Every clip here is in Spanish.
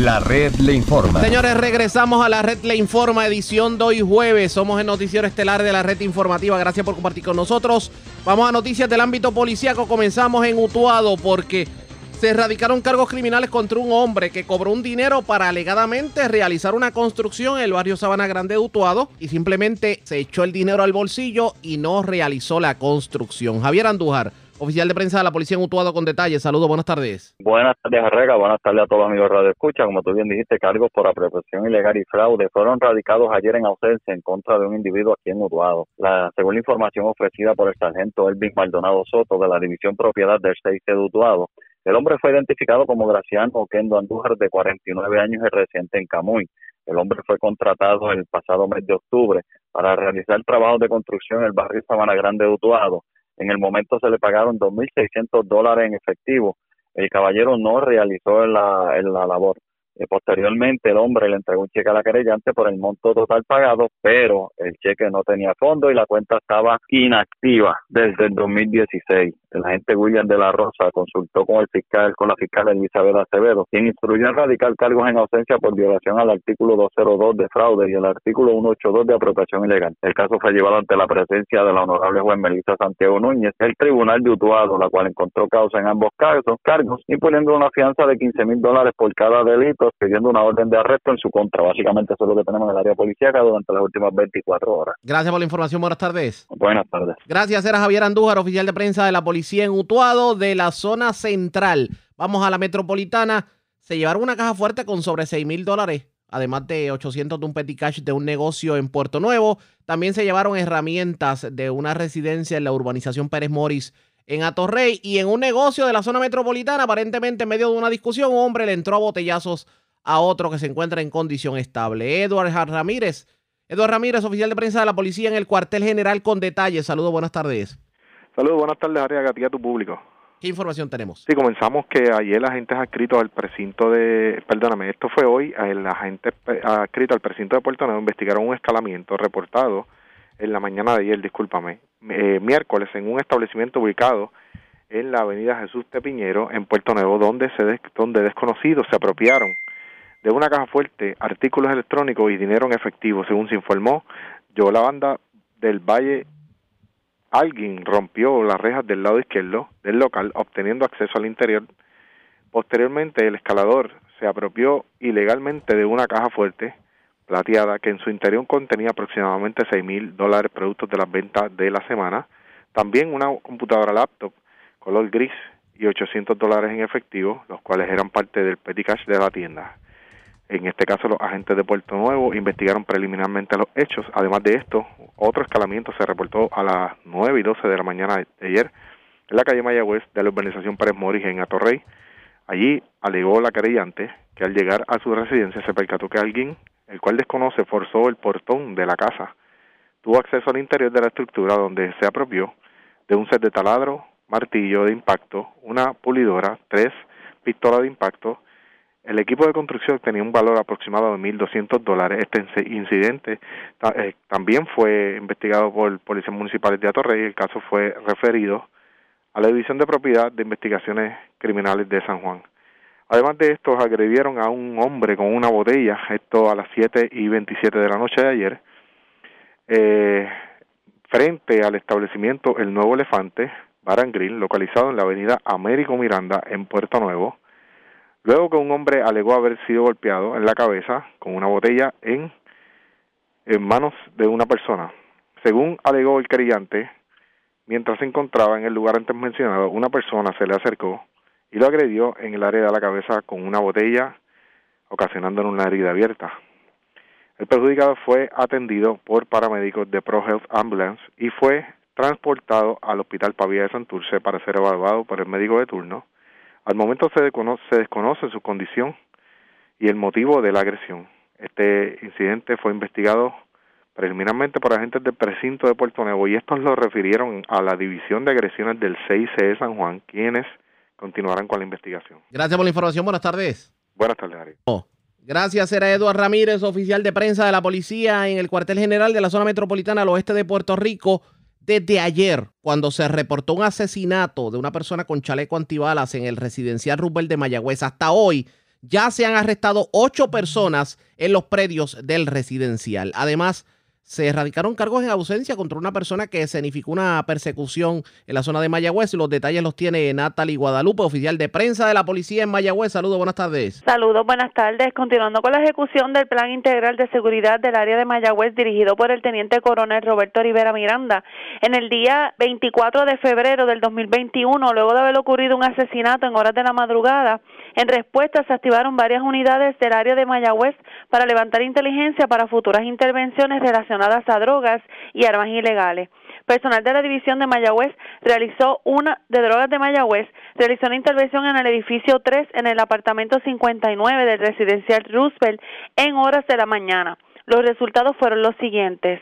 La red le informa. Señores, regresamos a la red le informa, edición de hoy jueves. Somos el noticiero estelar de la red informativa. Gracias por compartir con nosotros. Vamos a noticias del ámbito policíaco. Comenzamos en Utuado porque se erradicaron cargos criminales contra un hombre que cobró un dinero para alegadamente realizar una construcción en el barrio Sabana Grande de Utuado y simplemente se echó el dinero al bolsillo y no realizó la construcción. Javier Andújar, oficial de prensa de la policía en Utuado con detalles. Saludos, buenas tardes. Buenas tardes, Arrega. Buenas tardes a todos amigos de Radio Escucha. Como tú bien dijiste, cargos por apropiación ilegal y fraude fueron radicados ayer en ausencia en contra de un individuo aquí en Utuado. La, según la información ofrecida por el sargento Elvin Maldonado Soto de la División Propiedad del 6 de Utuado, el hombre fue identificado como Graciano Oquendo Andújar, de 49 años y residente en Camuy. El hombre fue contratado el pasado mes de octubre para realizar trabajos de construcción en el barrio Sabana Grande de Utuado. En el momento se le pagaron 2.600 dólares en efectivo. El caballero no realizó la, la labor. Eh, posteriormente, el hombre le entregó un cheque a la querellante por el monto total pagado, pero el cheque no tenía fondo y la cuenta estaba inactiva desde el 2016. El agente William de la Rosa consultó con el fiscal, con la fiscal Elizabeth Acevedo, quien instruyó en radical cargos en ausencia por violación al artículo 202 de fraude y el artículo 182 de apropiación ilegal. El caso fue llevado ante la presencia de la honorable juez Melissa Santiago Núñez, el tribunal de Utuado, la cual encontró causa en ambos casos, cargos, imponiendo una fianza de 15 mil dólares por cada delito, pidiendo una orden de arresto en su contra. Básicamente eso es lo que tenemos en el área policíaca durante las últimas 24 horas. Gracias por la información. Buenas tardes. Buenas tardes. Gracias. Era Javier Andújar, oficial de prensa de la policía en Utuado de la zona central. Vamos a la metropolitana. Se llevaron una caja fuerte con sobre 6 mil dólares, además de 800 de un petty cash de un negocio en Puerto Nuevo. También se llevaron herramientas de una residencia en la urbanización Pérez Moris en Atorrey y en un negocio de la zona metropolitana. Aparentemente, en medio de una discusión, un hombre le entró a botellazos a otro que se encuentra en condición estable. Eduard Ramírez. Eduardo Ramírez, oficial de prensa de la policía en el cuartel general con detalles. Saludos, buenas tardes. Saludos, buenas tardes, Ariaga, a ti a tu público. ¿Qué información tenemos? Sí, comenzamos que ayer la agentes adscritos al precinto de, perdóname, esto fue hoy, el agente adscrito al precinto de Puerto Nuevo investigaron un escalamiento reportado en la mañana de ayer, discúlpame, eh, miércoles en un establecimiento ubicado en la avenida Jesús de Piñero en Puerto Nuevo, donde se donde desconocidos se apropiaron de una caja fuerte, artículos electrónicos y dinero en efectivo, según se informó. Yo la banda del Valle alguien rompió las rejas del lado izquierdo del local, obteniendo acceso al interior. Posteriormente, el escalador se apropió ilegalmente de una caja fuerte plateada que en su interior contenía aproximadamente seis mil dólares productos de las ventas de la semana. También una computadora laptop color gris y 800 dólares en efectivo, los cuales eran parte del petty cash de la tienda. En este caso, los agentes de Puerto Nuevo investigaron preliminarmente los hechos. Además de esto, otro escalamiento se reportó a las 9 y 12 de la mañana de ayer en la calle Mayagüez de la urbanización Pérez Moris en Atorrey. Allí alegó la querellante que al llegar a su residencia se percató que alguien, el cual desconoce, forzó el portón de la casa. Tuvo acceso al interior de la estructura donde se apropió de un set de taladro, martillo de impacto, una pulidora, tres pistolas de impacto, el equipo de construcción tenía un valor aproximado de 1.200 dólares. Este incidente eh, también fue investigado por policías municipales de Atorrey. El caso fue referido a la División de Propiedad de Investigaciones Criminales de San Juan. Además de esto, agredieron a un hombre con una botella, esto a las 7 y 27 de la noche de ayer, eh, frente al establecimiento El Nuevo Elefante, Baran Green, localizado en la avenida Américo Miranda, en Puerto Nuevo, Luego que un hombre alegó haber sido golpeado en la cabeza con una botella en, en manos de una persona. Según alegó el querellante, mientras se encontraba en el lugar antes mencionado, una persona se le acercó y lo agredió en el área de la cabeza con una botella, ocasionándole una herida abierta. El perjudicado fue atendido por paramédicos de Pro Health Ambulance y fue transportado al Hospital Pavía de Santurce para ser evaluado por el médico de turno al momento se desconoce, se desconoce su condición y el motivo de la agresión. Este incidente fue investigado preliminarmente por agentes del precinto de Puerto Nuevo y estos lo refirieron a la División de Agresiones del CIC de San Juan, quienes continuarán con la investigación. Gracias por la información. Buenas tardes. Buenas tardes, Ari. Oh, gracias, era Eduardo Ramírez, oficial de prensa de la policía en el cuartel general de la zona metropolitana al oeste de Puerto Rico desde ayer, cuando se reportó un asesinato de una persona con chaleco antibalas en el residencial Rubel de Mayagüez, hasta hoy ya se han arrestado ocho personas en los predios del residencial. Además, se erradicaron cargos en ausencia contra una persona que escenificó una persecución en la zona de Mayagüez. Los detalles los tiene Natalie Guadalupe, oficial de prensa de la policía en Mayagüez. Saludos, buenas tardes. Saludos, buenas tardes. Continuando con la ejecución del Plan Integral de Seguridad del área de Mayagüez dirigido por el Teniente Coronel Roberto Rivera Miranda. En el día 24 de febrero del 2021, luego de haber ocurrido un asesinato en horas de la madrugada, en respuesta se activaron varias unidades del área de Mayagüez para levantar inteligencia para futuras intervenciones relacionadas a drogas y armas ilegales. Personal de la división de Mayagüez realizó una de drogas de Mayagüez realizó una intervención en el edificio 3 en el apartamento 59 del residencial Roosevelt en horas de la mañana. Los resultados fueron los siguientes.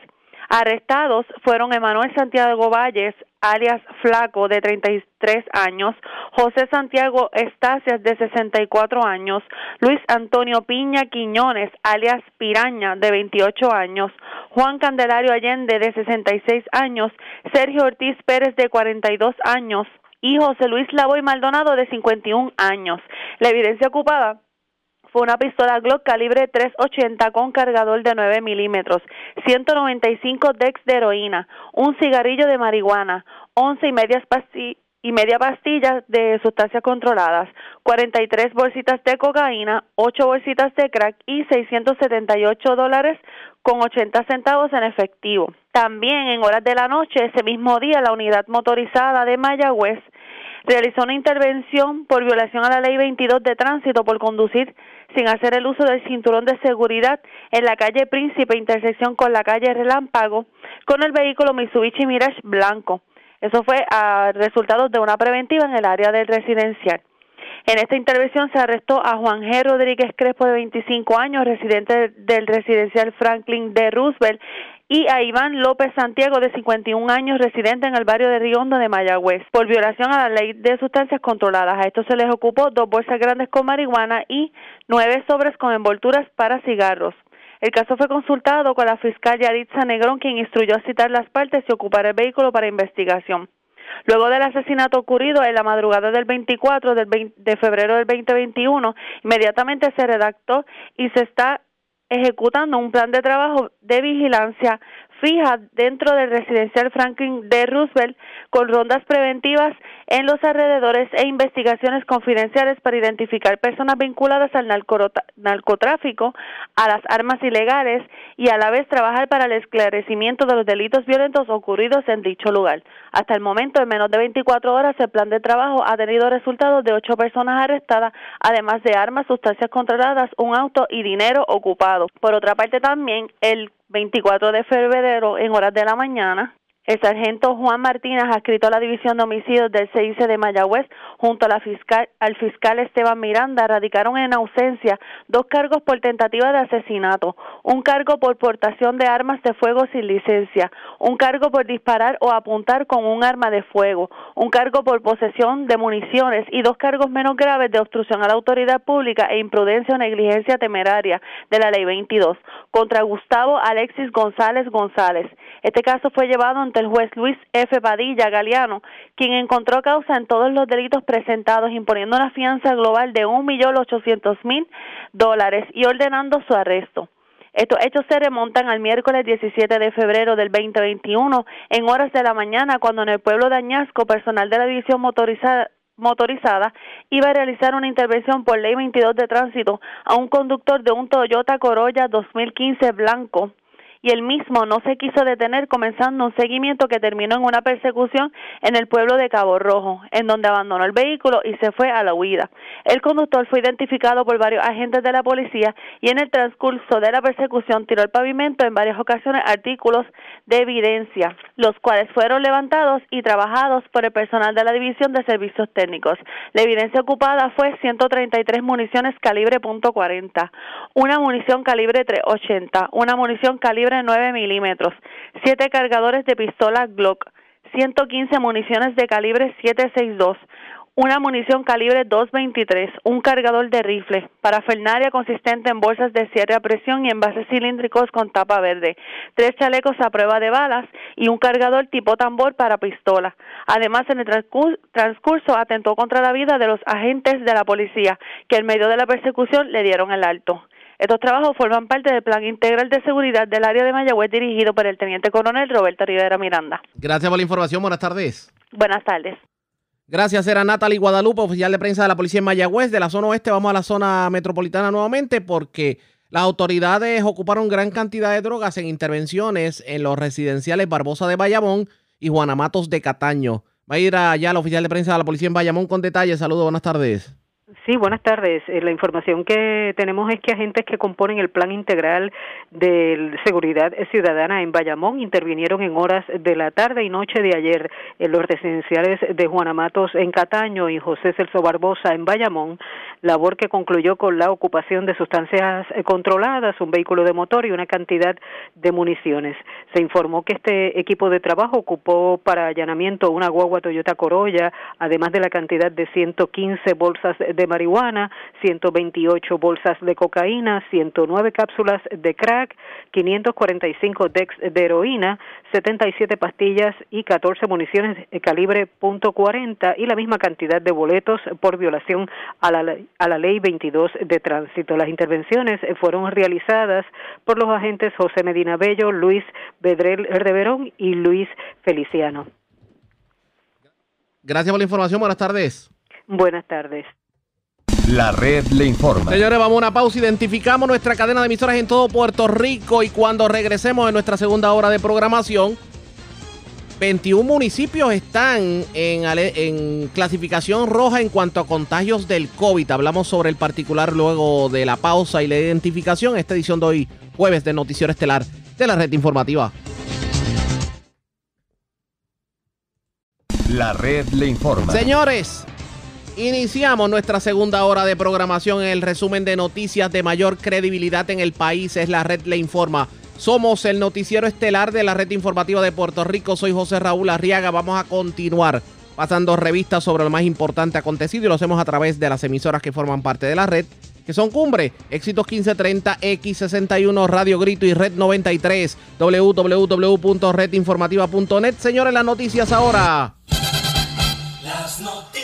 Arrestados fueron Emanuel Santiago Valles, alias Flaco, de 33 años, José Santiago Estacias, de 64 años, Luis Antonio Piña Quiñones, alias Piraña, de 28 años, Juan Candelario Allende, de 66 años, Sergio Ortiz Pérez, de 42 años, y José Luis Lavoy Maldonado, de 51 años. La evidencia ocupada fue una pistola Glock calibre 380 con cargador de 9 milímetros, 195 dex de heroína, un cigarrillo de marihuana, 11 y medias y media pastillas de sustancias controladas, 43 bolsitas de cocaína, 8 bolsitas de crack y 678 dólares con 80 centavos en efectivo. También en horas de la noche, ese mismo día, la unidad motorizada de Mayagüez realizó una intervención por violación a la ley 22 de tránsito por conducir sin hacer el uso del cinturón de seguridad en la calle Príncipe, intersección con la calle Relámpago, con el vehículo Mitsubishi Mirage blanco. Eso fue a resultados de una preventiva en el área del residencial. En esta intervención se arrestó a Juan G. Rodríguez Crespo, de 25 años, residente del residencial Franklin de Roosevelt, y a Iván López Santiago, de 51 años, residente en el barrio de Riondo de Mayagüez, por violación a la ley de sustancias controladas. A esto se les ocupó dos bolsas grandes con marihuana y nueve sobres con envolturas para cigarros. El caso fue consultado con la fiscal Yaritza Negrón, quien instruyó a citar las partes y ocupar el vehículo para investigación. Luego del asesinato ocurrido en la madrugada del 24 de febrero del 2021, inmediatamente se redactó y se está ejecutando un plan de trabajo de vigilancia fija dentro del residencial Franklin de Roosevelt con rondas preventivas en los alrededores e investigaciones confidenciales para identificar personas vinculadas al narcotráfico, a las armas ilegales y a la vez trabajar para el esclarecimiento de los delitos violentos ocurridos en dicho lugar. Hasta el momento, en menos de 24 horas, el plan de trabajo ha tenido resultados de ocho personas arrestadas, además de armas, sustancias controladas, un auto y dinero ocupado. Por otra parte, también el 24 de febrero en horas de la mañana el sargento Juan Martínez, adscrito a la División de Homicidios del CIC de Mayagüez, junto a la fiscal, al fiscal Esteban Miranda, radicaron en ausencia dos cargos por tentativa de asesinato, un cargo por portación de armas de fuego sin licencia, un cargo por disparar o apuntar con un arma de fuego, un cargo por posesión de municiones y dos cargos menos graves de obstrucción a la autoridad pública e imprudencia o negligencia temeraria de la Ley 22 contra Gustavo Alexis González González. Este caso fue llevado ante el juez Luis F. Padilla Galeano, quien encontró causa en todos los delitos presentados, imponiendo una fianza global de un millón ochocientos mil dólares y ordenando su arresto. Estos hechos se remontan al miércoles 17 de febrero del 2021, en horas de la mañana, cuando en el pueblo de Añasco, personal de la división motorizada motorizada iba a realizar una intervención por ley 22 de tránsito a un conductor de un Toyota Corolla 2015 blanco y el mismo no se quiso detener comenzando un seguimiento que terminó en una persecución en el pueblo de Cabo Rojo, en donde abandonó el vehículo y se fue a la huida. El conductor fue identificado por varios agentes de la policía y en el transcurso de la persecución tiró al pavimento en varias ocasiones artículos de evidencia, los cuales fueron levantados y trabajados por el personal de la División de Servicios Técnicos. La evidencia ocupada fue 133 municiones calibre .40, una munición calibre .380, una munición calibre 9 milímetros, 7 cargadores de pistola Glock, 115 municiones de calibre 762, una munición calibre 223, un cargador de rifle, parafernalia consistente en bolsas de cierre a presión y envases cilíndricos con tapa verde, tres chalecos a prueba de balas y un cargador tipo tambor para pistola. Además, en el transcurso atentó contra la vida de los agentes de la policía, que en medio de la persecución le dieron el alto. Estos trabajos forman parte del Plan Integral de Seguridad del área de Mayagüez dirigido por el Teniente Coronel Roberto Rivera Miranda. Gracias por la información. Buenas tardes. Buenas tardes. Gracias, era Natalie Guadalupe, oficial de prensa de la Policía en Mayagüez. De la zona oeste vamos a la zona metropolitana nuevamente porque las autoridades ocuparon gran cantidad de drogas en intervenciones en los residenciales Barbosa de Bayamón y Juanamatos de Cataño. Va a ir allá la oficial de prensa de la Policía en Bayamón con detalles. Saludos, buenas tardes. Sí, buenas tardes. Eh, la información que tenemos es que agentes que componen el Plan Integral de Seguridad Ciudadana en Bayamón intervinieron en horas de la tarde y noche de ayer en los residenciales de Juana Matos en Cataño y José Celso Barbosa en Bayamón, labor que concluyó con la ocupación de sustancias controladas, un vehículo de motor y una cantidad de municiones. Se informó que este equipo de trabajo ocupó para allanamiento una guagua Toyota Corolla, además de la cantidad de 115 bolsas de marihuana, 128 bolsas de cocaína, 109 cápsulas de crack, 545 dex de heroína, 77 pastillas y 14 municiones de calibre .40 y la misma cantidad de boletos por violación a la, a la ley 22 de tránsito. Las intervenciones fueron realizadas por los agentes José Medina Bello, Luis Bedrel Verón y Luis Feliciano. Gracias por la información. Buenas tardes. Buenas tardes. La red le informa. Señores, vamos a una pausa. Identificamos nuestra cadena de emisoras en todo Puerto Rico y cuando regresemos en nuestra segunda hora de programación, 21 municipios están en, en, clasificación roja en cuanto a contagios del COVID. Hablamos sobre el particular luego de la pausa y la identificación. Esta edición de hoy, jueves de Noticiero Estelar de la red informativa. La red le informa. Señores, Iniciamos nuestra segunda hora de programación en el resumen de noticias de mayor credibilidad en el país. Es la red Le Informa. Somos el noticiero estelar de la red informativa de Puerto Rico. Soy José Raúl Arriaga. Vamos a continuar pasando revistas sobre lo más importante acontecido y lo hacemos a través de las emisoras que forman parte de la red, que son Cumbre, Éxitos 1530, X61, Radio Grito y Red 93, www.redinformativa.net. Señores, las noticias ahora. Las noticias.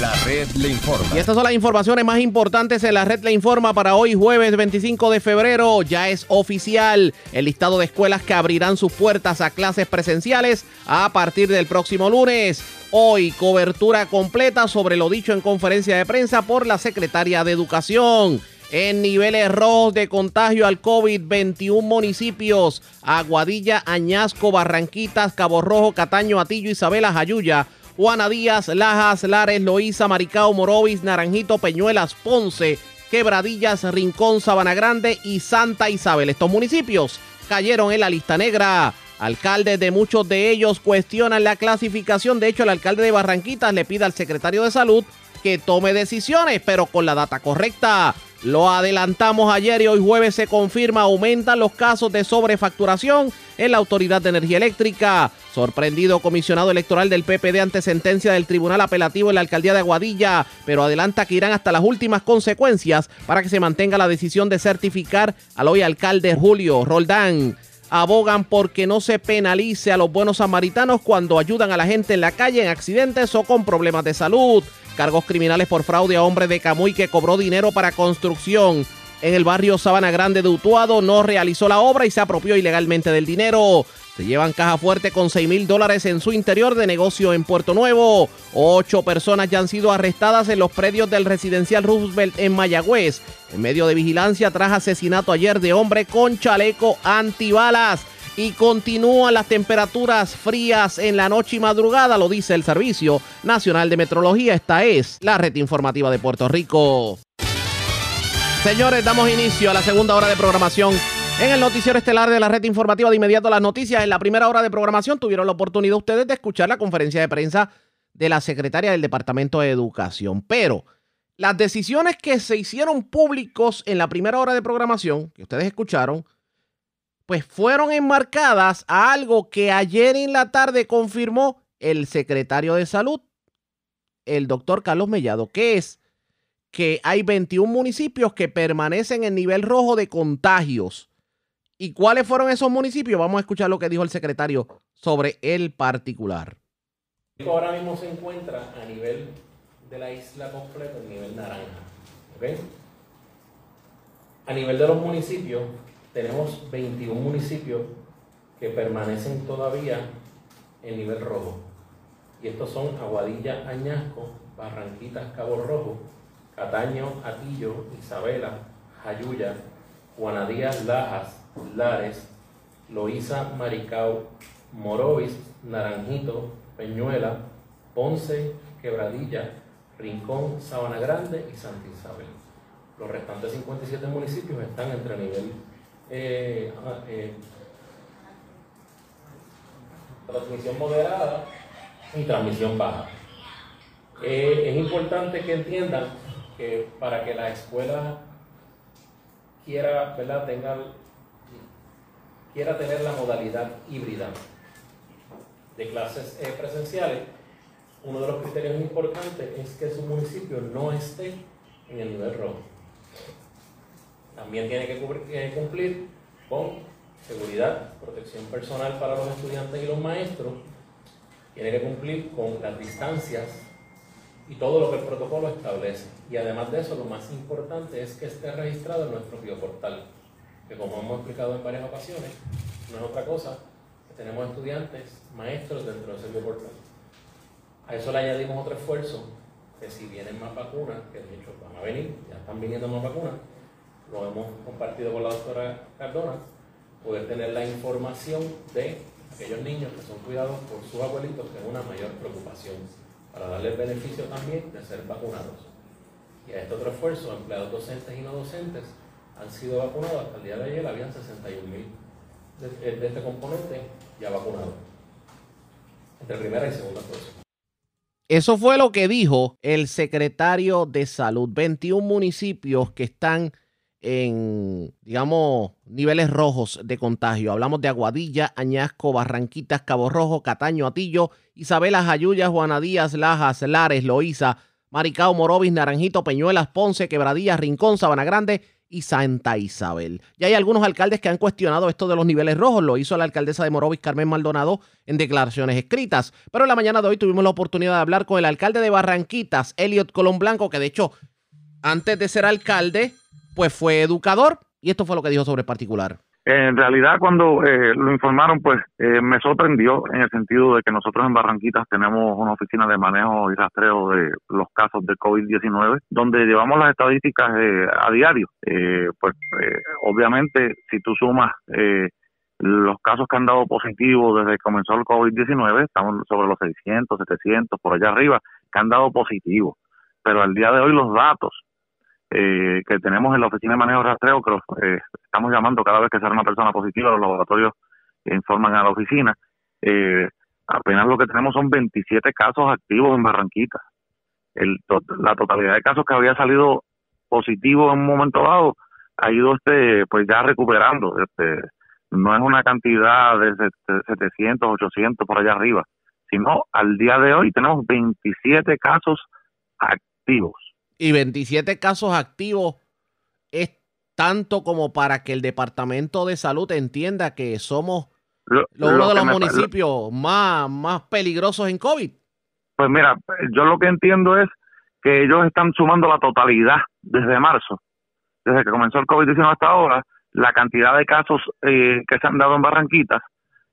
La red le informa. Y estas son las informaciones más importantes en la red le informa para hoy jueves 25 de febrero. Ya es oficial el listado de escuelas que abrirán sus puertas a clases presenciales a partir del próximo lunes. Hoy cobertura completa sobre lo dicho en conferencia de prensa por la secretaria de Educación en niveles rojos de contagio al COVID, 21 municipios, Aguadilla, Añasco, Barranquitas, Cabo Rojo, Cataño, Atillo, Isabela, Jayuya, Juana Díaz, Lajas, Lares, Loíza, Maricao, Morovis, Naranjito, Peñuelas, Ponce, Quebradillas, Rincón, Sabana Grande y Santa Isabel. Estos municipios cayeron en la lista negra. Alcaldes de muchos de ellos cuestionan la clasificación. De hecho, el alcalde de Barranquitas le pide al secretario de salud que tome decisiones, pero con la data correcta. Lo adelantamos ayer y hoy jueves se confirma, aumentan los casos de sobrefacturación en la Autoridad de Energía Eléctrica. Sorprendido comisionado electoral del PPD ante sentencia del Tribunal Apelativo en la alcaldía de Aguadilla, pero adelanta que irán hasta las últimas consecuencias para que se mantenga la decisión de certificar al hoy alcalde Julio Roldán abogan porque no se penalice a los buenos samaritanos cuando ayudan a la gente en la calle en accidentes o con problemas de salud. Cargos criminales por fraude a hombre de Camuy que cobró dinero para construcción en el barrio Sabana Grande de Utuado, no realizó la obra y se apropió ilegalmente del dinero. Se llevan caja fuerte con 6 mil dólares en su interior de negocio en Puerto Nuevo. Ocho personas ya han sido arrestadas en los predios del residencial Roosevelt en Mayagüez. En medio de vigilancia tras asesinato ayer de hombre con chaleco antibalas y continúan las temperaturas frías en la noche y madrugada, lo dice el Servicio Nacional de Metrología. Esta es la red informativa de Puerto Rico. Señores, damos inicio a la segunda hora de programación en el noticiero estelar de la red informativa de inmediato las noticias. En la primera hora de programación tuvieron la oportunidad ustedes de escuchar la conferencia de prensa de la secretaria del Departamento de Educación. Pero las decisiones que se hicieron públicos en la primera hora de programación, que ustedes escucharon, pues fueron enmarcadas a algo que ayer en la tarde confirmó el secretario de Salud, el doctor Carlos Mellado, que es que hay 21 municipios que permanecen en nivel rojo de contagios. ¿Y cuáles fueron esos municipios? Vamos a escuchar lo que dijo el secretario sobre el particular. Ahora mismo se encuentra a nivel de la isla completa, en nivel naranja. A nivel de los municipios, tenemos 21 municipios que permanecen todavía en nivel rojo. Y estos son Aguadilla, Añasco, Barranquitas, Cabo Rojo, Cataño, Atillo, Isabela, Jayuya, Juanadías, Lajas, Lares, Loíza, Maricao, Morovis, Naranjito, Peñuela, Ponce, Quebradilla, Rincón, Sabana Grande y Santa Isabel. Los restantes 57 municipios están entre nivel eh, ah, eh, transmisión moderada y transmisión baja. Eh, es importante que entiendan que para que la escuela quiera, ¿verdad? Tenga, quiera tener la modalidad híbrida de clases eh, presenciales, uno de los criterios importantes es que su municipio no esté en el nivel rojo. También tiene que eh, cumplir con seguridad, protección personal para los estudiantes y los maestros, tiene que cumplir con las distancias y todo lo que el protocolo establece. Y además de eso, lo más importante es que esté registrado en nuestro bioportal, que como hemos explicado en varias ocasiones, no es otra cosa que tenemos estudiantes, maestros dentro de ese bioportal. A eso le añadimos otro esfuerzo, que si vienen más vacunas, que de hecho van a venir, ya están viniendo más vacunas, lo hemos compartido con la doctora Cardona, poder tener la información de aquellos niños que son cuidados por sus abuelitos, que es una mayor preocupación para darle el beneficio también de ser vacunados. Y a este otro esfuerzo, empleados docentes y no docentes han sido vacunados. Hasta el día de ayer habían 61 mil de, de, este componente ya vacunados. Entre primera y segunda dosis. Eso fue lo que dijo el secretario de Salud. 21 municipios que están en, digamos, niveles rojos de contagio. Hablamos de Aguadilla, Añasco, Barranquitas, Cabo Rojo, Cataño, Atillo, Isabela, Jayuya, Juana Díaz, Lajas, Lares, Loíza, Maricao, Morovis, Naranjito, Peñuelas, Ponce, Quebradillas, Rincón, Sabana Grande y Santa Isabel. Y hay algunos alcaldes que han cuestionado esto de los niveles rojos. Lo hizo la alcaldesa de Morovis, Carmen Maldonado, en declaraciones escritas. Pero en la mañana de hoy tuvimos la oportunidad de hablar con el alcalde de Barranquitas, Elliot Colón Blanco, que de hecho, antes de ser alcalde, pues fue educador y esto fue lo que dijo sobre el particular. En realidad, cuando eh, lo informaron, pues eh, me sorprendió en el sentido de que nosotros en Barranquitas tenemos una oficina de manejo y rastreo de los casos de COVID-19, donde llevamos las estadísticas eh, a diario. pues obviamente, si tú sumas los casos que han dado positivos desde que comenzó el COVID-19, estamos sobre los 600, 700, por allá arriba, que han dado positivo. Pero al día de hoy los datos eh, que tenemos en la oficina de manejo de rastreo, que eh, estamos llamando cada vez que sale una persona positiva, los laboratorios informan a la oficina. Eh, apenas lo que tenemos son 27 casos activos en Barranquita. La totalidad de casos que había salido positivo en un momento dado ha ido este pues ya recuperando. Este, no es una cantidad de 700, 800 por allá arriba, sino al día de hoy tenemos 27 casos activos y 27 casos activos es tanto como para que el Departamento de Salud entienda que somos uno de los municipios más, más peligrosos en COVID. Pues mira, yo lo que entiendo es que ellos están sumando la totalidad desde marzo, desde que comenzó el COVID-19 hasta ahora, la cantidad de casos eh, que se han dado en Barranquitas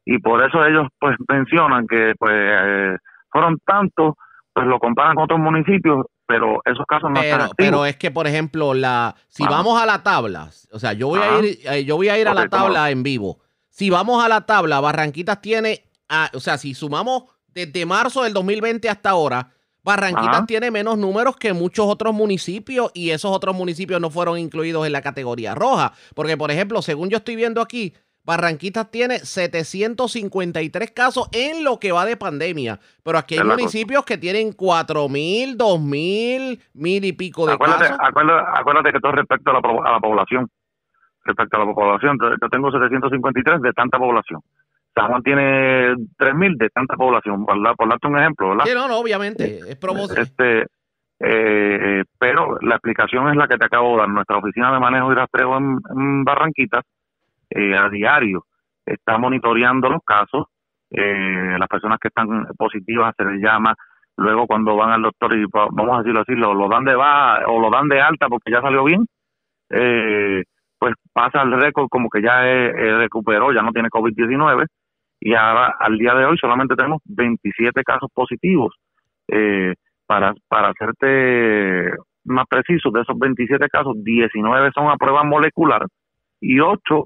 y por eso ellos pues mencionan que pues eh, fueron tantos, pues lo comparan con otros municipios pero esos casos no pero, están Pero es que, por ejemplo, la si vamos a la tabla, o sea, yo voy a ir, eh, yo voy a ir a la tabla en vivo. Si vamos a la tabla, Barranquitas tiene, o sea, si sumamos desde marzo del 2020 hasta ahora, Barranquitas tiene menos números que muchos otros municipios y esos otros municipios no fueron incluidos en la categoría roja. Porque, por ejemplo, según yo estoy viendo aquí, Barranquitas tiene 753 casos en lo que va de pandemia, pero aquí hay municipios que tienen 4.000, 2.000, mil y pico de acuérdate, casos. Acuérdate, que todo respecto a la, a la población, respecto a la población, yo tengo 753 de tanta población. San Juan tiene 3.000 de tanta población, por, por darte un ejemplo, ¿verdad? Sí, no, no, obviamente, es promoción. Este, eh, pero la explicación es la que te acabo de dar. Nuestra oficina de manejo y rastreo en, en Barranquitas, eh, a diario, está monitoreando los casos. Eh, las personas que están positivas se les llama. Luego, cuando van al doctor y vamos a decirlo así, lo, lo dan de baja o lo dan de alta porque ya salió bien, eh, pues pasa el récord como que ya eh, eh, recuperó, ya no tiene COVID-19 y ahora al día de hoy solamente tenemos 27 casos positivos. Eh, para, para hacerte más preciso, de esos 27 casos, 19 son a prueba molecular y 8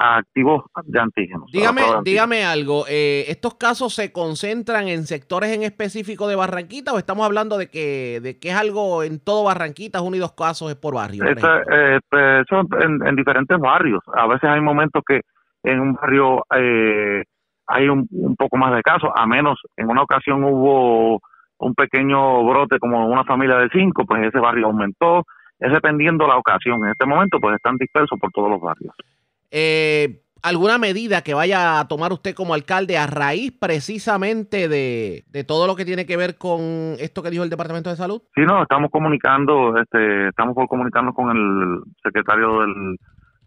a activos de antígenos. Dígame, dígame algo, eh, ¿estos casos se concentran en sectores en específico de Barranquita o estamos hablando de que, de que es algo en todo Barranquita, uno y dos casos es por barrio? ejemplo? eh, pues, son en, en diferentes barrios. A veces hay momentos que en un barrio eh, hay un, un poco más de casos, a menos en una ocasión hubo un pequeño brote como una familia de cinco, pues ese barrio aumentó, es dependiendo la ocasión. En este momento pues están dispersos por todos los barrios. Eh, ¿Alguna medida que vaya a tomar usted como alcalde a raíz precisamente de, de todo lo que tiene que ver con esto que dijo el Departamento de Salud? Sí, no, estamos comunicando, este, estamos por comunicarnos con el secretario del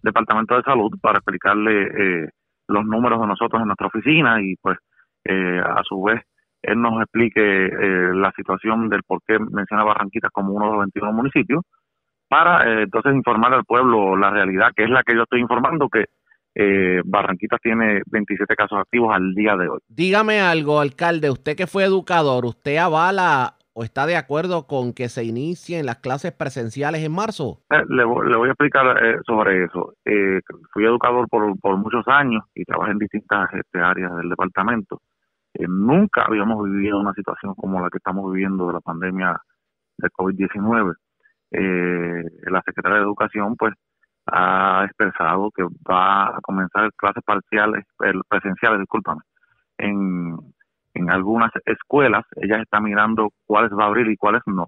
Departamento de Salud para explicarle eh, los números de nosotros en nuestra oficina y pues eh, a su vez él nos explique eh, la situación del por qué menciona Barranquitas como uno de los 21 municipios para eh, entonces informar al pueblo la realidad que es la que yo estoy informando que eh, Barranquitas tiene 27 casos activos al día de hoy. Dígame algo, alcalde, usted que fue educador, ¿usted avala o está de acuerdo con que se inicien las clases presenciales en marzo? Eh, Le, vo- le voy a explicar eh, sobre eso. Eh, fui educador por, por muchos años y trabajé en distintas este, áreas del departamento. Eh, nunca habíamos vivido una situación como la que estamos viviendo de la pandemia del COVID-19. Eh, la Secretaría de Educación, pues, ha expresado que va a comenzar clases parciales, presenciales, discúlpame, en, en algunas escuelas. Ellas están mirando cuáles va a abrir y cuáles no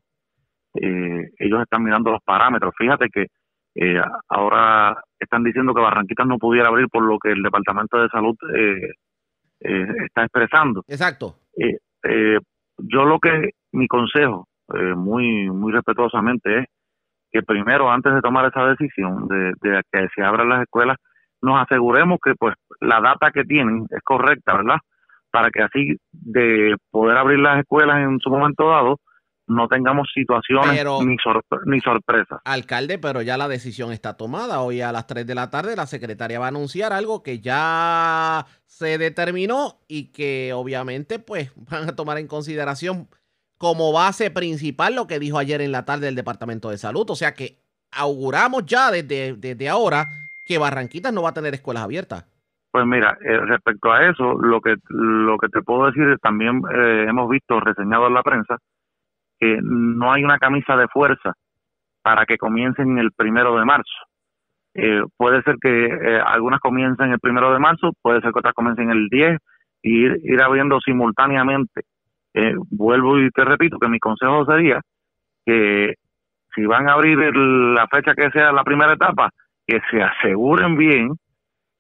eh, ellos están mirando los parámetros. Fíjate que eh, ahora están diciendo que Barranquitas no pudiera abrir por lo que el Departamento de Salud eh, eh, está expresando. Exacto. Eh, eh, yo lo que, mi consejo, eh, muy, muy respetuosamente, es que primero, antes de tomar esa decisión de, de que se abran las escuelas, nos aseguremos que pues la data que tienen es correcta, ¿verdad? Para que así de poder abrir las escuelas en su momento dado, no tengamos situaciones Pero- ni, sorpre- ni sorpresas. Alcalde, pero ya la decisión está tomada. Hoy a las 3 de la tarde la secretaria va a anunciar algo que ya se determinó y que obviamente pues van a tomar en consideración como base principal lo que dijo ayer en la tarde el Departamento de Salud. O sea que auguramos ya desde, desde ahora que Barranquitas no va a tener escuelas abiertas. Pues mira, eh, respecto a eso, lo que lo que te puedo decir es también eh, hemos visto reseñado en la prensa que no hay una camisa de fuerza para que comiencen el primero de marzo. Eh, puede ser que eh, algunas comiencen el primero de marzo, puede ser que otras comiencen el 10 y ir, ir abriendo simultáneamente. Eh, vuelvo y te repito que mi consejo sería que si van a abrir el- la fecha que sea la primera etapa, que se aseguren bien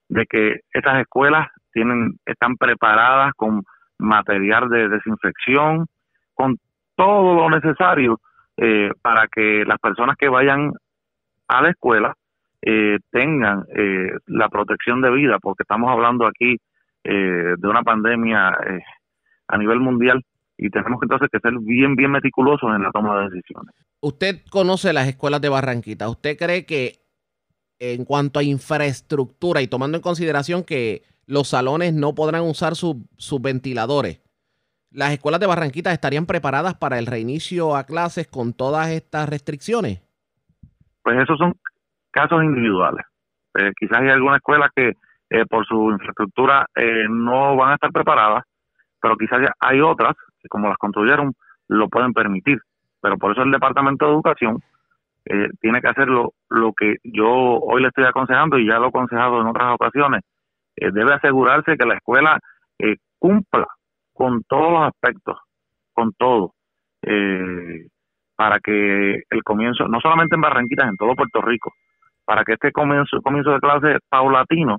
de que estas escuelas tienen están preparadas con material de desinfección, con todo lo necesario eh, para que las personas que vayan a la escuela eh, tengan eh, la protección de vida, porque estamos hablando aquí eh, de una pandemia eh, a nivel mundial y tenemos que entonces que ser bien, bien meticulosos en la toma de decisiones. Usted conoce las escuelas de Barranquita. ¿Usted cree que en cuanto a infraestructura y tomando en consideración que los salones no podrán usar sus sus ventiladores, las escuelas de Barranquita estarían preparadas para el reinicio a clases con todas estas restricciones? Pues esos son casos individuales. Eh, quizás hay alguna escuela que eh, por su infraestructura eh, no van a estar preparadas, pero quizás hay otras que como las construyeron lo pueden permitir. Pero por eso el Departamento de Educación eh, tiene que hacer lo, lo que yo hoy le estoy aconsejando y ya lo he aconsejado en otras ocasiones. Eh, debe asegurarse que la escuela eh, cumpla con todos los aspectos, con todo, eh, para que el comienzo, no solamente en Barranquitas, en todo Puerto Rico, para que este comienzo, comienzo de clase paulatino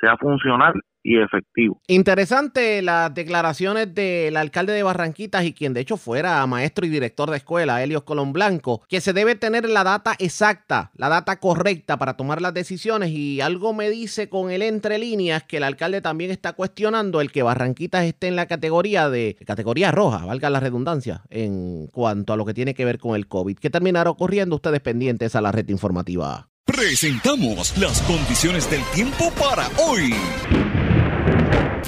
sea funcional y efectivo. Interesante las declaraciones del alcalde de Barranquitas y quien de hecho fuera maestro y director de escuela, Helios Colón Blanco, que se debe tener la data exacta, la data correcta para tomar las decisiones y algo me dice con el entre líneas que el alcalde también está cuestionando el que Barranquitas esté en la categoría de categoría roja, valga la redundancia, en cuanto a lo que tiene que ver con el COVID. ¿Qué terminará ocurriendo? Ustedes pendientes a la red informativa. Presentamos las condiciones del tiempo para hoy.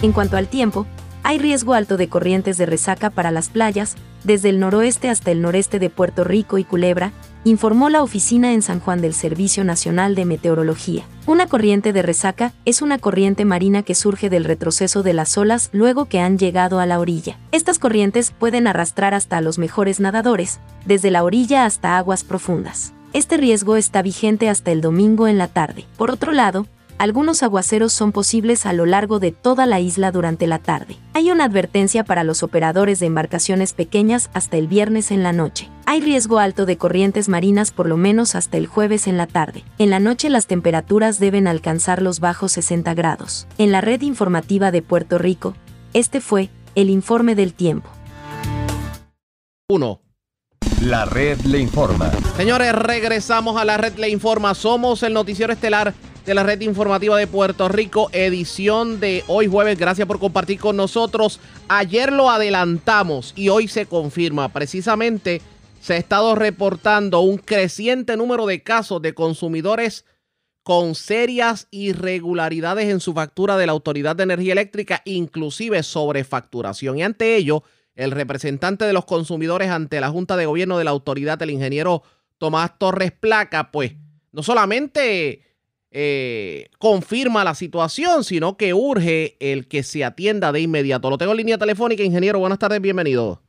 En cuanto al tiempo, hay riesgo alto de corrientes de resaca para las playas, desde el noroeste hasta el noreste de Puerto Rico y Culebra, informó la oficina en San Juan del Servicio Nacional de Meteorología. Una corriente de resaca es una corriente marina que surge del retroceso de las olas luego que han llegado a la orilla. Estas corrientes pueden arrastrar hasta los mejores nadadores, desde la orilla hasta aguas profundas. Este riesgo está vigente hasta el domingo en la tarde. Por otro lado, algunos aguaceros son posibles a lo largo de toda la isla durante la tarde. Hay una advertencia para los operadores de embarcaciones pequeñas hasta el viernes en la noche. Hay riesgo alto de corrientes marinas por lo menos hasta el jueves en la tarde. En la noche las temperaturas deben alcanzar los bajos 60 grados. En la red informativa de Puerto Rico, este fue el informe del tiempo. 1. La red le informa. Señores, regresamos a la red le informa. Somos el noticiero estelar de la red informativa de Puerto Rico, edición de hoy jueves. Gracias por compartir con nosotros. Ayer lo adelantamos y hoy se confirma. Precisamente se ha estado reportando un creciente número de casos de consumidores con serias irregularidades en su factura de la Autoridad de Energía Eléctrica, inclusive sobrefacturación. Y ante ello, el representante de los consumidores ante la Junta de Gobierno de la Autoridad, el ingeniero Tomás Torres Placa, pues no solamente eh, confirma la situación, sino que urge el que se atienda de inmediato. Lo tengo en línea telefónica, ingeniero. Buenas tardes, bienvenido.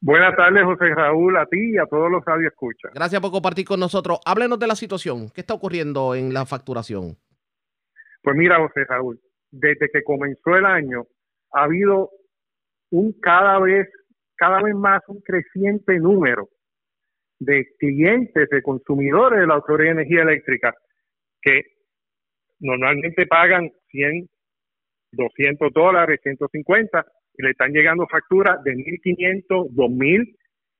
Buenas tardes, José Raúl, a ti y a todos los escuchan. Gracias por compartir con nosotros. Háblenos de la situación. ¿Qué está ocurriendo en la facturación? Pues mira, José Raúl, desde que comenzó el año ha habido un cada vez, cada vez más un creciente número de clientes, de consumidores de la Autoridad de Energía Eléctrica que normalmente pagan 100, 200 dólares, 150 y le están llegando facturas de 1.500, 2.000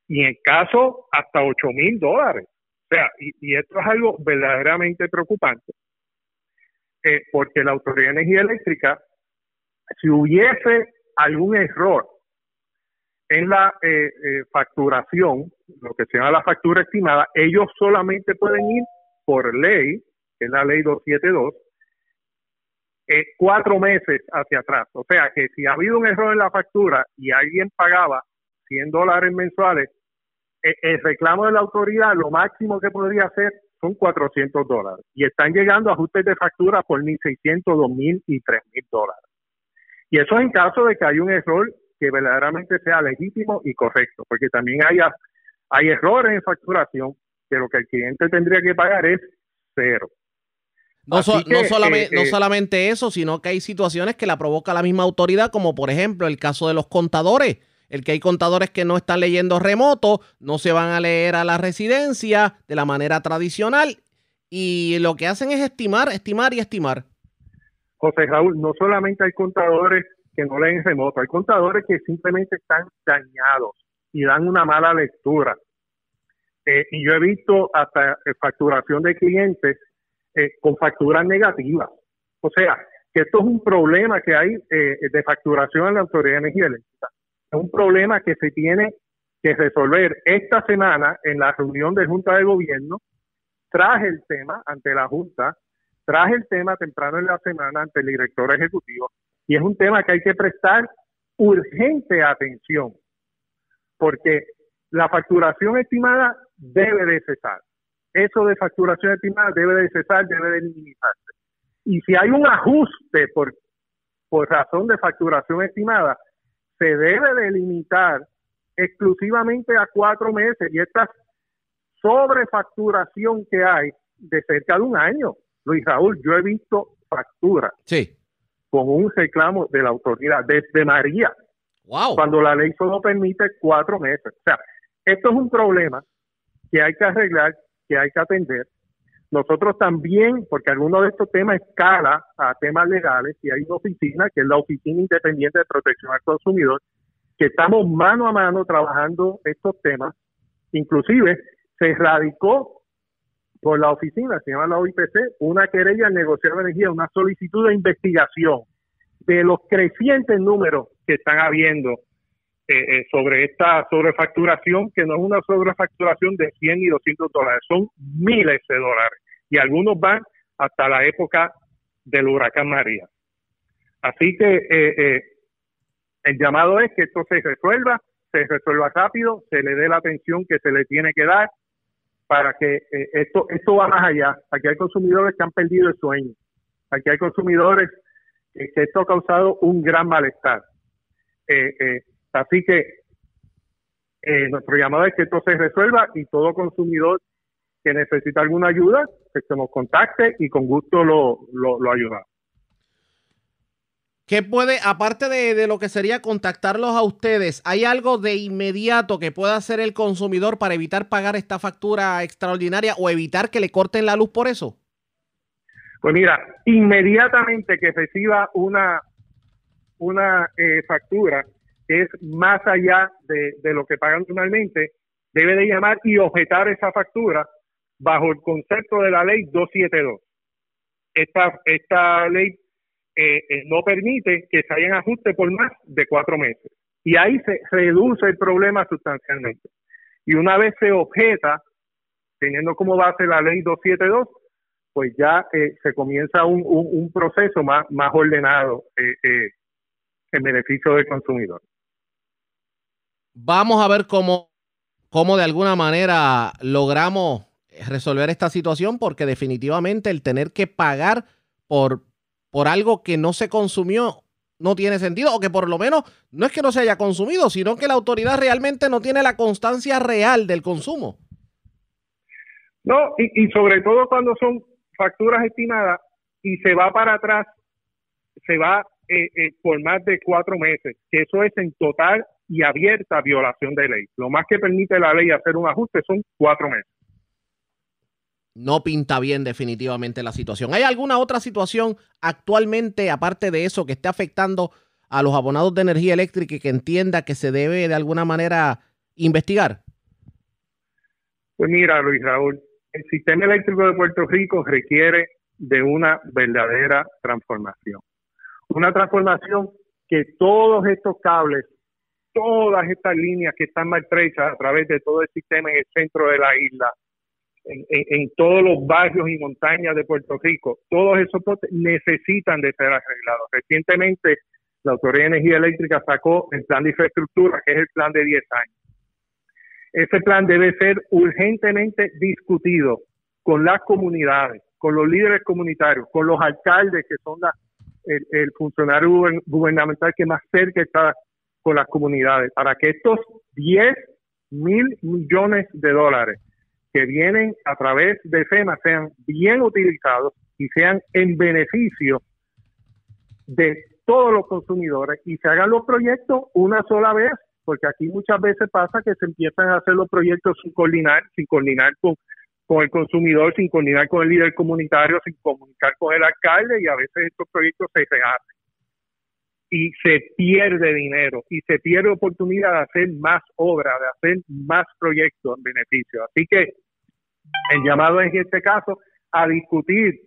y en caso hasta 8.000 dólares. O sea, y, esto es algo verdaderamente preocupante, eh, porque la Autoridad de Energía Eléctrica, si hubiese algún error en la eh, eh, facturación, lo que se llama la factura estimada, ellos solamente pueden ir por ley que es la ley 272, eh, cuatro meses hacia atrás. O sea que si ha habido un error en la factura y alguien pagaba 100 dólares mensuales, eh, el reclamo de la autoridad, lo máximo que podría hacer son 400 dólares. Y están llegando ajustes de factura por 1.600, 2.000 y 3.000 dólares. Y eso en caso de que haya un error que verdaderamente sea legítimo y correcto, porque también hay, hay errores en facturación que lo que el cliente tendría que pagar es cero. No, solamente, no eh, eh, solamente eso, sino que hay situaciones que la provoca la misma autoridad, como por ejemplo el caso de los contadores. El que hay contadores que no están leyendo remoto, no se van a leer a la residencia de la manera tradicional y lo que hacen es estimar, estimar y estimar. José Raúl, no solamente hay contadores que no leen remoto, hay contadores que simplemente están dañados y dan una mala lectura. Eh, y yo he visto hasta facturación de clientes eh, con facturas negativas. O sea, que esto es un problema que hay eh, de facturación en la Autoridad de Energía Eléctrica. Es un problema que se tiene que resolver esta semana en la reunión de Junta de Gobierno. Traje el tema ante la Junta, traje el tema temprano en la semana ante el director ejecutivo y es un tema que hay que prestar urgente atención porque la facturación estimada debe de cesar eso de facturación estimada debe de cesar, debe de minimizarse. Y si hay un ajuste por, por razón de facturación estimada, se debe de limitar exclusivamente a cuatro meses y esta sobrefacturación que hay de cerca de un año. Luis Raúl, yo he visto facturas sí. con un reclamo de la autoridad desde María, wow. cuando la ley solo permite cuatro meses. O sea, esto es un problema que hay que arreglar, que hay que atender, nosotros también, porque algunos de estos temas escala a temas legales, y hay una oficina, que es la Oficina Independiente de Protección al Consumidor, que estamos mano a mano trabajando estos temas. Inclusive se radicó por la oficina, se llama la OIPC, una querella al negociar de energía, una solicitud de investigación de los crecientes números que están habiendo eh, eh, sobre esta sobrefacturación, que no es una sobrefacturación de 100 y 200 dólares, son miles de dólares. Y algunos van hasta la época del huracán María. Así que eh, el llamado es que esto se resuelva, se resuelva rápido, se le dé la atención que se le tiene que dar para que esto, esto va más allá. Aquí hay consumidores que han perdido el sueño. Aquí hay consumidores que esto ha causado un gran malestar. Eh, eh, Así que eh, nuestro llamado es que esto se resuelva y todo consumidor que necesita alguna ayuda, que se nos contacte y con gusto lo, lo, ayudamos. ¿Qué puede, aparte de, lo que sería contactarlos a ustedes, hay algo de inmediato que pueda hacer el consumidor para evitar pagar esta factura extraordinaria o evitar que le corten la luz por eso? Pues mira, inmediatamente que reciba una, una eh, factura, que es más allá de, lo que pagan normalmente, debe de llamar y objetar esa factura bajo el concepto de la ley 272. Esta, esta ley eh, eh, no permite que se hayan ajustes por más de cuatro meses. Y ahí se reduce el problema sustancialmente. Y una vez se objeta, teniendo como base la ley 272, pues ya eh, se comienza un, un, proceso más, más ordenado en beneficio del consumidor. Vamos a ver cómo, cómo de alguna manera logramos resolver esta situación, porque definitivamente el tener que pagar por, por algo que no se consumió no tiene sentido, o que por lo menos no es que no se haya consumido, sino que la autoridad realmente no tiene la constancia real del consumo. No, y, sobre todo cuando son facturas estimadas y se va para atrás, se va eh, eh, por más de cuatro meses, que eso es en total y abierta violación de ley. Lo más que permite la ley hacer un ajuste son cuatro meses. No pinta bien definitivamente la situación. ¿Hay alguna otra situación actualmente, aparte de eso, que esté afectando a los abonados de energía eléctrica y que entienda que se debe de alguna manera investigar? Pues mira, Luis Raúl, el sistema eléctrico de Puerto Rico requiere de una verdadera transformación. Una transformación que todos estos cables todas estas líneas que están maltrechas a través de todo el sistema en el centro de la isla, en, todos los barrios y montañas de Puerto Rico, todos esos necesitan de ser arreglados. Recientemente, la Autoridad de Energía Eléctrica sacó el plan de infraestructura, que es el plan de 10 años. Ese plan debe ser urgentemente discutido con las comunidades, con los líderes comunitarios, con los alcaldes, que son el, el funcionario gubernamental que más cerca está con las comunidades para que estos 10 mil millones de dólares que vienen a través de FEMA sean bien utilizados y sean en beneficio de todos los consumidores y se hagan los proyectos una sola vez, porque aquí muchas veces pasa que se empiezan a hacer los proyectos sin coordinar, sin coordinar con, con el consumidor, sin coordinar con el líder comunitario, sin comunicar con el alcalde y a veces estos proyectos se rehacen y se pierde dinero y se pierde oportunidad de hacer más obra, de hacer más proyectos en beneficio. Así que el llamado es en este caso a discutir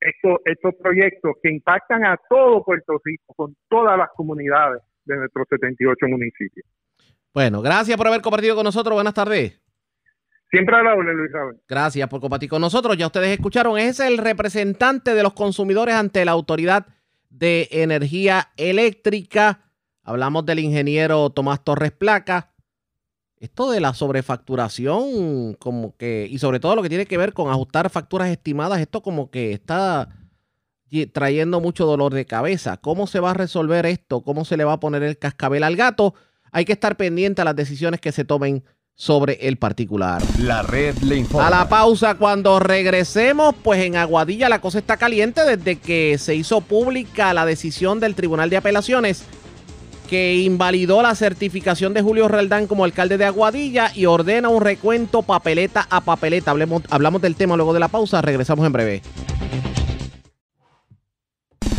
estos, estos proyectos que impactan a todo Puerto Rico, con todas las comunidades de nuestros 78 municipios. Bueno, gracias por haber compartido con nosotros. Buenas tardes. Siempre a la Luis Raúl. Gracias por compartir con nosotros. Ya ustedes escucharon, es el representante de los consumidores ante la autoridad de energía eléctrica. Hablamos del ingeniero Tomás Torres Placa. Esto de la sobrefacturación, como que, y sobre todo lo que tiene que ver con ajustar facturas estimadas, esto como que está trayendo mucho dolor de cabeza. ¿Cómo se va a resolver esto? ¿Cómo se le va a poner el cascabel al gato? Hay que estar pendiente a las decisiones que se tomen sobre el particular. La red le informa. A la pausa, cuando regresemos, pues en Aguadilla la cosa está caliente desde que se hizo pública la decisión del Tribunal de Apelaciones que invalidó la certificación de Julio Roldán como alcalde de Aguadilla y ordena un recuento papeleta a papeleta. Hablemos, hablamos del tema luego de la pausa, regresamos en breve.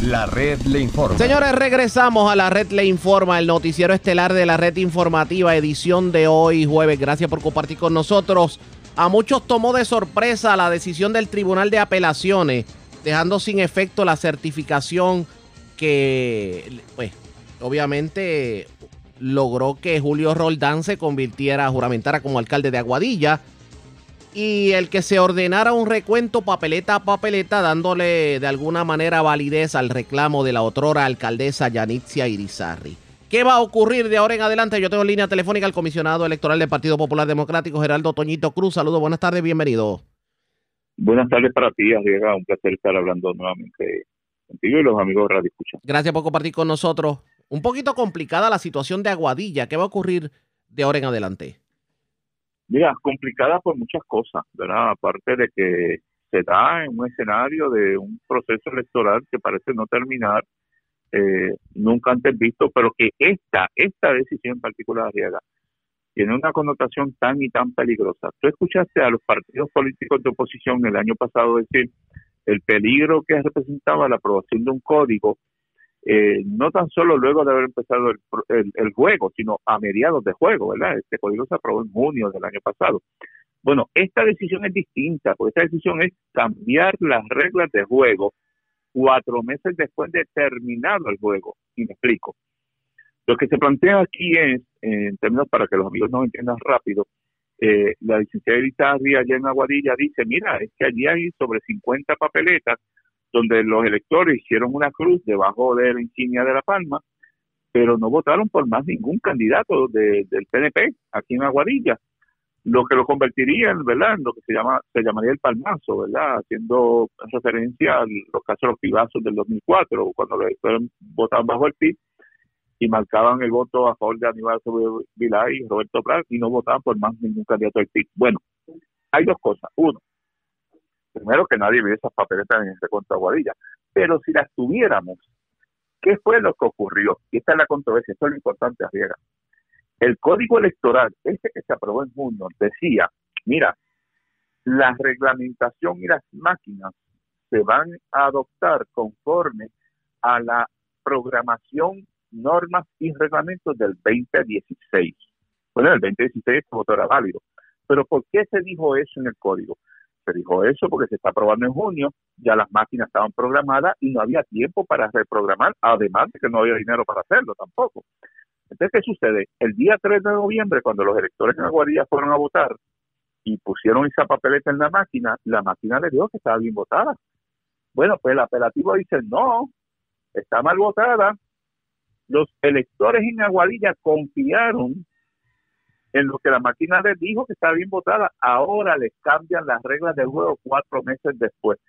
La red le informa. Señores, regresamos a la red le informa, el noticiero estelar de la red informativa, edición de hoy jueves. Gracias por compartir con nosotros. A muchos tomó de sorpresa la decisión del Tribunal de Apelaciones, dejando sin efecto la certificación que, pues, obviamente logró que Julio Roldán se convirtiera, juramentara como alcalde de Aguadilla y el que se ordenara un recuento papeleta a papeleta dándole de alguna manera validez al reclamo de la otrora alcaldesa Yanitzia Irizarri. ¿Qué va a ocurrir de ahora en adelante? Yo tengo en línea telefónica al comisionado electoral del Partido Popular Democrático, Geraldo Toñito Cruz. Saludos, buenas tardes, bienvenido. Buenas tardes para ti, Arriaga. Un placer estar hablando nuevamente contigo y los amigos de Radio Escucha. Gracias por compartir con nosotros. Un poquito complicada la situación de Aguadilla. ¿Qué va a ocurrir de ahora en adelante? Mira, complicada por muchas cosas, ¿verdad? Aparte de que se da en un escenario de un proceso electoral que parece no terminar eh, nunca antes visto, pero que esta, esta decisión en particular, Arriaga, tiene una connotación tan y tan peligrosa. Tú escuchaste a los partidos políticos de oposición el año pasado decir el peligro que representaba la aprobación de un código eh, no tan solo luego de haber empezado el, juego, sino a mediados de juego, ¿verdad? Este código se aprobó en junio del año pasado. Bueno, esta decisión es distinta, porque esta decisión es cambiar las reglas de juego cuatro meses después de terminado el juego. Y me explico. Lo que se plantea aquí es, en términos para que los amigos nos entiendan rápido, eh, la licenciada Elizabeth allá en Aguadilla dice, mira, es que allí hay sobre 50 papeletas donde los electores hicieron una cruz debajo de la insignia de la palma, pero no votaron por más ningún candidato del PNP aquí en Aguadilla, lo que lo convertiría en, ¿verdad? lo que se llama se llamaría el palmazo, ¿verdad? haciendo referencia a los casos de los pibazos del 2004, cuando los electores votaban bajo el PIB y marcaban el voto a favor de Aníbal Vilá y Roberto Prat y no votaban por más ningún candidato del PIB. Bueno, hay dos cosas. Uno, primero que nadie vio esas papeletas en ese cuento Aguadilla, pero si las tuviéramos, ¿qué fue lo que ocurrió? Y esta es la controversia, esto es lo importante, Arriaga. El código electoral, este que se aprobó en junio, decía, mira, la reglamentación y las máquinas se van a adoptar conforme a la programación, normas y reglamentos del 2016. Bueno, el 2016 este voto era válido. Pero ¿por qué se dijo eso en el código? Se dijo eso porque se está aprobando en junio, ya las máquinas estaban programadas y no había tiempo para reprogramar, además de que no había dinero para hacerlo tampoco. Entonces, ¿qué sucede? El día 3 de noviembre, cuando los electores en Aguadilla fueron a votar y pusieron esa papeleta en la máquina, la máquina le dijo que estaba bien votada. Bueno, pues el apelativo dice, no, está mal votada. Los electores en Aguadilla confiaron en lo que la máquina les dijo que estaba bien votada, ahora les cambian las reglas del juego cuatro meses después.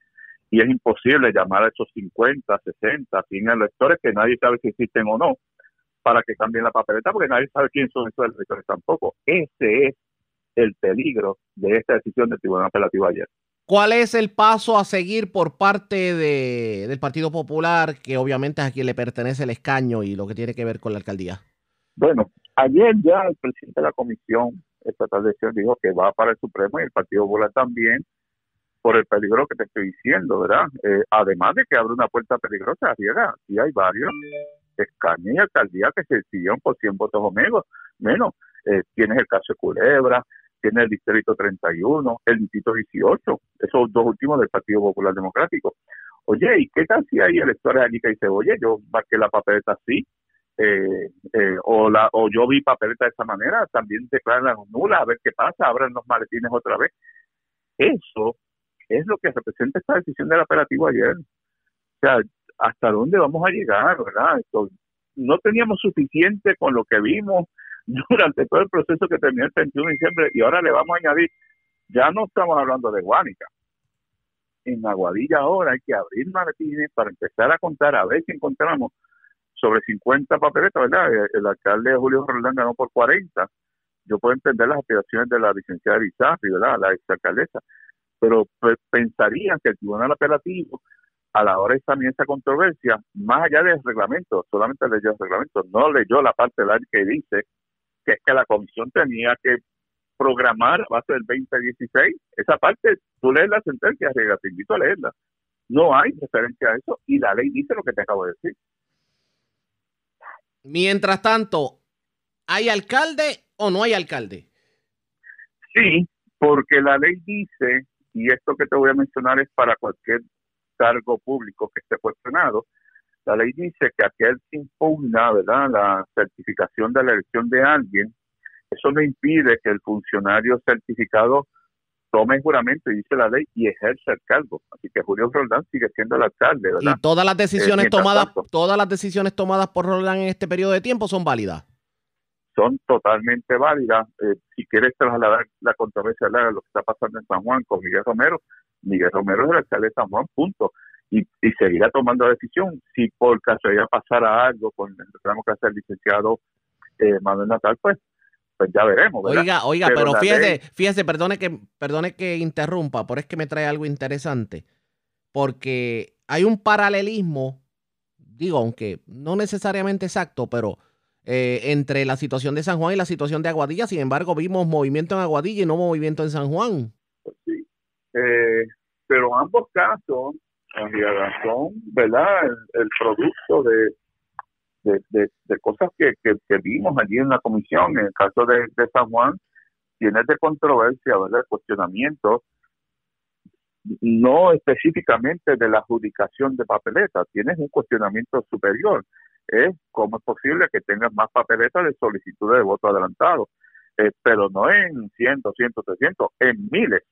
Y es imposible llamar a esos 50, 60, 100 electores que nadie sabe si existen o no para que cambien la papeleta, porque nadie sabe quién son esos electores tampoco. Ese es el peligro de esta decisión del Tribunal Apelativo ayer. ¿Cuál es el paso a seguir por parte de, del Partido Popular, que obviamente es a quien le pertenece el escaño y lo que tiene que ver con la alcaldía? Bueno, Ayer ya el presidente de la Comisión Estatal de Elecciones dijo que va para el Supremo y el Partido Popular también por el peligro que te estoy diciendo, ¿verdad? Eh, además de que abre una puerta peligrosa, llega, y hay varios escaños y alcaldías que se decidieron por 100 votos o menos. menos. Eh, tienes el caso de Culebra, tienes el distrito 31, el distrito 18, esos dos últimos del Partido Popular Democrático. Oye, ¿y qué tal si hay electores allí que dicen, oye, yo marqué la papeleta así, eh, eh, o, la, o yo vi papeleta de esa manera, también declaran nula, a ver qué pasa, abren los maletines otra vez. Eso es lo que representa esta decisión del operativo ayer. O sea, ¿hasta dónde vamos a llegar, verdad? no teníamos suficiente con lo que vimos durante todo el proceso que terminó el 31 de diciembre y ahora le vamos a añadir, ya no estamos hablando de Guánica. En Aguadilla ahora hay que abrir maletines para empezar a contar a ver si encontramos sobre 50 papeletas, ¿verdad? Eh, el, alcalde Julio Roldán ganó por 40. Yo puedo entender las aspiraciones de la licenciada Rizarri, ¿verdad? La exalcaldesa. Pero pues, pensarían que el tribunal apelativo a la hora de examinar esa controversia, más allá del reglamento, solamente leyó el reglamento, no leyó la parte de la que dice que es que la comisión tenía que programar a base del 2016. Esa parte, tú lees la sentencia, te invito a leerla. No hay referencia a eso y la ley dice lo que te acabo de decir. Mientras tanto, ¿hay alcalde o no hay alcalde? Sí, porque la ley dice, y esto que te voy a mencionar es para cualquier cargo público que esté cuestionado, la ley dice que aquel que impugna ¿verdad? la certificación de la elección de alguien, eso no impide que el funcionario certificado tome juramento y dice la ley y ejerce el cargo. Así que Julio Roldán sigue siendo el alcalde, ¿verdad? Y todas las decisiones eh, tomadas, todas las decisiones tomadas por Roldán en este periodo de tiempo son válidas. Son totalmente válidas. Eh, si quieres trasladar la controversia de lo que está pasando en San Juan con Miguel Romero, Miguel Romero es el alcalde de San Juan, punto. Y, y seguirá tomando la decisión. Si por casualidad pasara algo con el reclamo que hace el licenciado eh, Manuel Natal, pues pues ya veremos. Oiga, oiga, pero, fíjese, fíjese, perdone que, perdone que interrumpa, pero es que me trae algo interesante. Porque hay un paralelismo, digo, aunque no necesariamente exacto, pero eh, entre la situación de San Juan y la situación de Aguadilla. Sin embargo, vimos movimiento en Aguadilla y no movimiento en San Juan. Pues sí. Eh, pero ambos casos, son, ¿verdad? el producto de, de, de, cosas que, que, vimos allí en la comisión. En el caso de, San Juan, tienes de controversia, ¿verdad? De cuestionamiento, no específicamente de la adjudicación de papeletas, tienes un cuestionamiento superior. Es cómo es posible que tengas más papeletas de solicitud de voto adelantado, eh, pero no en 100, 200, 300, en miles,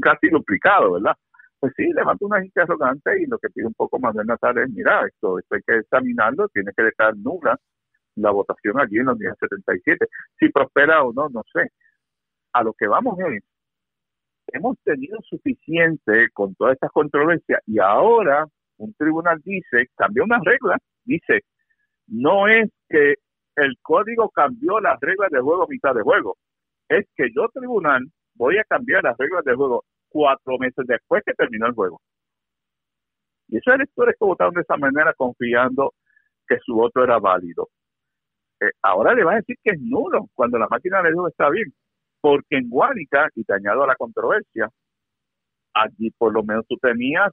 casi duplicado, ¿verdad? Pues sí, levanta una interrogante y lo que pide un poco de Natal es, mira, esto, esto hay que examinarlo, tiene que dejar nula la votación allí en los días 77. Si prospera o no, no sé. A lo que vamos es, hemos tenido suficiente con todas estas controversias y ahora un tribunal dice, cambió una regla, dice, no es que el código cambió las reglas de juego a mitad de juego, es que yo tribunal voy a cambiar las reglas de juego cuatro meses después que terminó el juego. Y esos electores que votaron de esa manera confiando que su voto era válido. Eh, ahora le va a decir que es nulo cuando la máquina le dijo está bien. Porque en Guánica, y te añado a la controversia, allí por lo menos tú tenías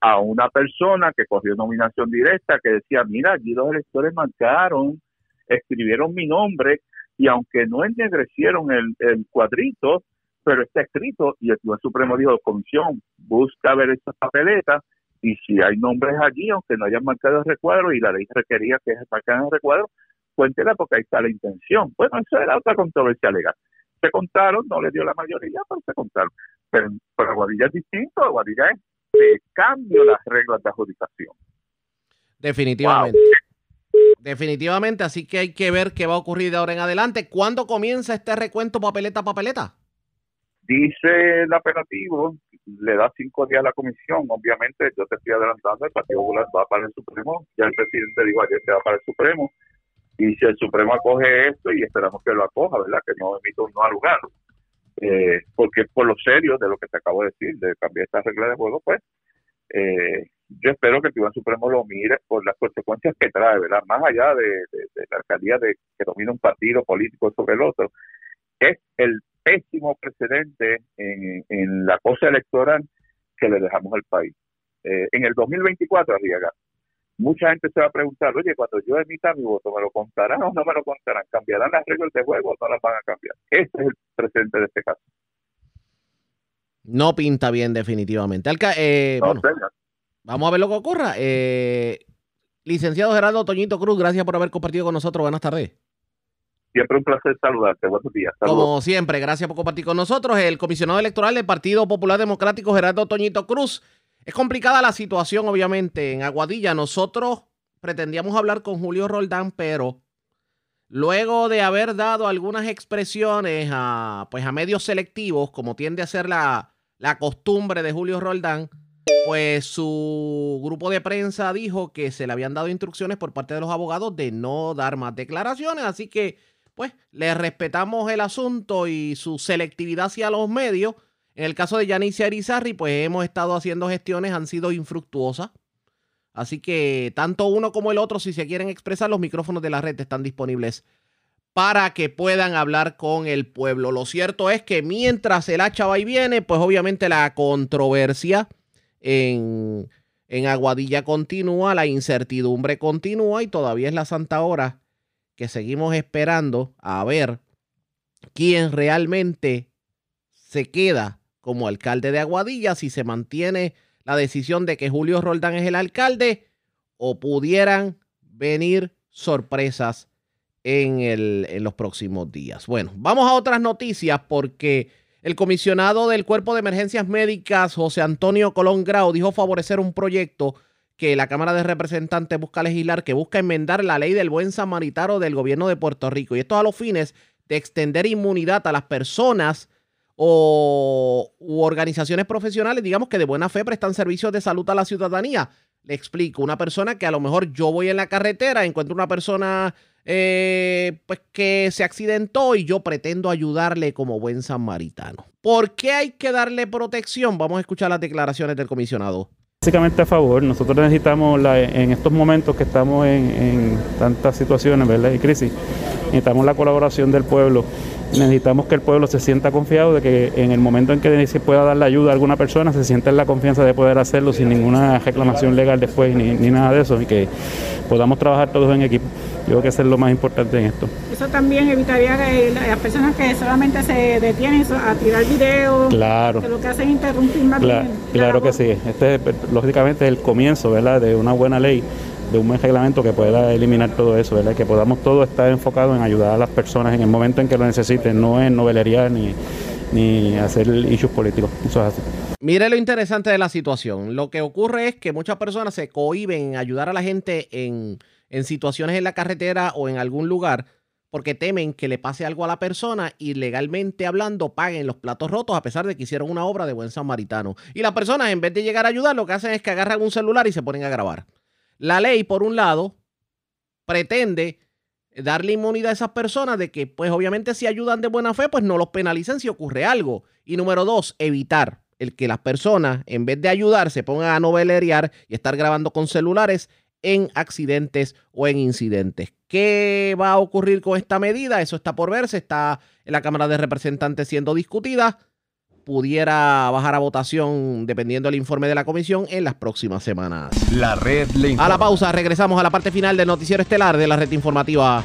a una persona que cogió nominación directa que decía, mira, allí los electores marcaron, escribieron mi nombre y aunque no ennegrecieron el, el cuadrito, pero está escrito y el Tribunal Supremo dijo, comisión, busca ver estas papeletas y si hay nombres allí, aunque no hayan marcado el recuadro y la ley requería que se marcaran el recuadro, cuéntela porque ahí está la intención. Bueno, eso era otra controversia legal. Se contaron, no le dio la mayoría, pero se contaron. Pero, pero Aguadilla es distinto, Aguadilla es de cambio las reglas de adjudicación. Definitivamente. Definitivamente, así que hay que ver qué va a ocurrir de ahora en adelante. ¿Cuándo comienza este recuento papeleta a papeleta? Dice el apelativo, le da cinco días a la comisión. Obviamente, yo te estoy adelantando, el Partido Popular va para el Supremo. Ya el presidente dijo ayer que va para el Supremo. Y si el Supremo acoge esto, y esperamos que lo acoja, ¿verdad? Que no emita un no al. Eh, porque por lo serio de lo que te acabo de decir, de cambiar esta regla de juego, pues eh, yo espero que el Tribunal Supremo lo mire por las consecuencias que trae, ¿verdad? Más allá de, de la alcaldía de que domina un partido político sobre el otro, es el pésimo precedente en, la cosa electoral que le dejamos al país. Eh, en el 2024, Arriaga, mucha gente se va a preguntar, oye, cuando yo emita mi voto, ¿me lo contarán o no me lo contarán? ¿Cambiarán las reglas de juego o no las van a cambiar? Este es el precedente de este caso. No pinta bien definitivamente. Eh, vamos a ver lo que ocurra. Eh, licenciado Gerardo Toñito Cruz, gracias por haber compartido con nosotros. Buenas tardes. Siempre un placer saludarte. Buenos días. Como siempre, gracias por compartir con nosotros. El comisionado electoral del Partido Popular Democrático, Gerardo Toñito Cruz. Es complicada la situación, obviamente, en Aguadilla. Nosotros pretendíamos hablar con Julio Roldán, pero luego de haber dado algunas expresiones a, pues, a medios selectivos, como tiende a ser la, la costumbre de Julio Roldán, pues su grupo de prensa dijo que se le habían dado instrucciones por parte de los abogados de no dar más declaraciones, así que pues le respetamos el asunto y su selectividad hacia los medios. En el caso de Yanicia Arizarri, pues hemos estado haciendo gestiones, han sido infructuosas. Así que tanto uno como el otro, si se quieren expresar, los micrófonos de la red están disponibles para que puedan hablar con el pueblo. Lo cierto es que mientras el hacha va y viene, pues obviamente la controversia en, en Aguadilla continúa, la incertidumbre continúa y todavía es la santa hora que seguimos esperando a ver quién realmente se queda como alcalde de Aguadilla, si se mantiene la decisión de que Julio Roldán es el alcalde o pudieran venir sorpresas en, el, en los próximos días. Bueno, vamos a otras noticias porque el comisionado del Cuerpo de Emergencias Médicas, José Antonio Colón Grau, dijo favorecer un proyecto que la Cámara de Representantes busca legislar, que busca enmendar la ley del buen samaritano del gobierno de Puerto Rico. Y esto a los fines de extender inmunidad a las personas o u organizaciones profesionales, digamos que de buena fe prestan servicios de salud a la ciudadanía. Le explico, una persona que a lo mejor yo voy en la carretera, encuentro una persona eh, pues que se accidentó y yo pretendo ayudarle como buen samaritano. ¿Por qué hay que darle protección? Vamos a escuchar las declaraciones del comisionado. Básicamente a favor, nosotros necesitamos la, en estos momentos que estamos en, en tantas situaciones ¿verdad? y crisis, necesitamos la colaboración del pueblo. Necesitamos que el pueblo se sienta confiado de que en el momento en que se pueda dar la ayuda a alguna persona, se sienta en la confianza de poder hacerlo sin ninguna reclamación legal después ni, ni nada de eso. Y que podamos trabajar todos en equipo. Yo creo que eso es lo más importante en esto. Eso también evitaría que las personas que solamente se detienen a tirar videos, claro. que lo que hacen es interrumpir más claro, bien. Claro que sí. Este es lógicamente el comienzo ¿verdad? de una buena ley de un buen reglamento que pueda eliminar todo eso, ¿verdad? que podamos todos estar enfocados en ayudar a las personas en el momento en que lo necesiten, no en novelería ni, ni hacer issues políticos. Eso es así. Mire lo interesante de la situación. Lo que ocurre es que muchas personas se cohiben en ayudar a la gente en, en situaciones en la carretera o en algún lugar porque temen que le pase algo a la persona y legalmente hablando paguen los platos rotos a pesar de que hicieron una obra de buen samaritano. Y las personas en vez de llegar a ayudar lo que hacen es que agarran un celular y se ponen a grabar. La ley, por un lado, pretende darle inmunidad a esas personas de que, pues obviamente si ayudan de buena fe, pues no los penalicen si ocurre algo. Y número dos, evitar el que las personas, en vez de ayudar, se pongan a novelerear y estar grabando con celulares en accidentes o en incidentes. ¿Qué va a ocurrir con esta medida? Eso está por verse, está en la Cámara de Representantes siendo discutida pudiera bajar a votación dependiendo del informe de la comisión en las próximas semanas. La red le A la pausa, regresamos a la parte final del noticiero estelar de la red informativa.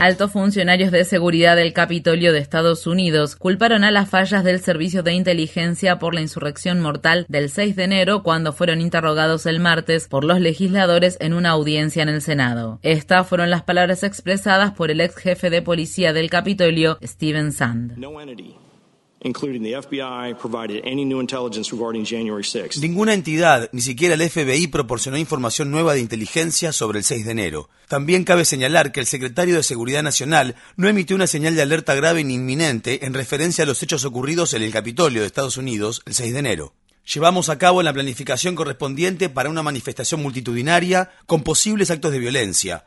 Altos funcionarios de seguridad del Capitolio de Estados Unidos culparon a las fallas del Servicio de Inteligencia por la insurrección mortal del 6 de enero cuando fueron interrogados el martes por los legisladores en una audiencia en el Senado. Estas fueron las palabras expresadas por el ex jefe de policía del Capitolio, Steven Sand. the Ninguna entidad, ni siquiera el FBI, proporcionó información nueva de inteligencia sobre el 6 de enero. También cabe señalar que el secretario de Seguridad Nacional no emitió una señal de alerta grave ni inminente en referencia a los hechos ocurridos en el Capitolio de Estados Unidos el 6 de enero. Llevamos a cabo la planificación correspondiente para una manifestación multitudinaria con posibles actos de violencia,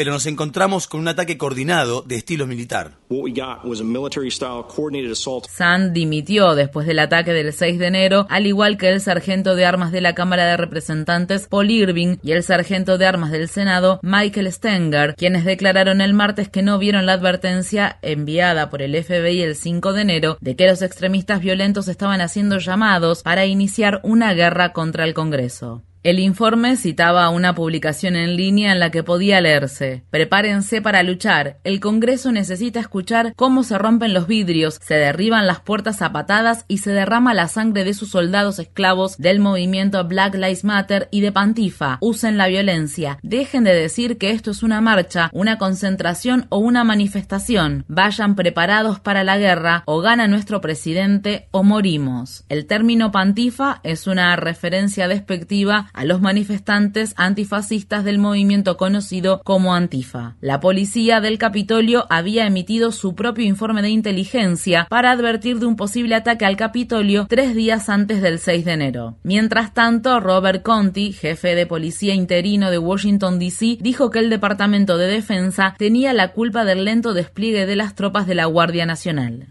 pero nos encontramos con un ataque coordinado de estilo militar. What we got was a military-style coordinated assault. Sand dimitió después del ataque del 6 de enero, al igual que el sargento de armas de la Cámara de Representantes Paul Irving y el sargento de armas del Senado Michael Stenger, quienes declararon el martes que no vieron la advertencia enviada por el FBI el 5 de enero de que los extremistas violentos estaban haciendo llamados para iniciar una guerra contra el Congreso. El informe citaba una publicación en línea en la que podía leerse Prepárense para luchar. El Congreso necesita escuchar cómo se rompen los vidrios, se derriban las puertas a patadas y se derrama la sangre de sus soldados esclavos del movimiento Black Lives Matter y de Pantifa. Usen la violencia. Dejen de decir que esto es una marcha, una concentración o una manifestación. Vayan preparados para la guerra o gana nuestro presidente o morimos. El término Pantifa es una referencia despectiva a los manifestantes antifascistas del movimiento conocido como Antifa. La policía del Capitolio había emitido su propio informe de inteligencia para advertir de un posible ataque al Capitolio tres días antes del 6 de enero. Mientras tanto, Robert Conti, jefe de policía interino de Washington, D.C., dijo que el Departamento de Defensa tenía la culpa del lento despliegue de las tropas de la Guardia Nacional.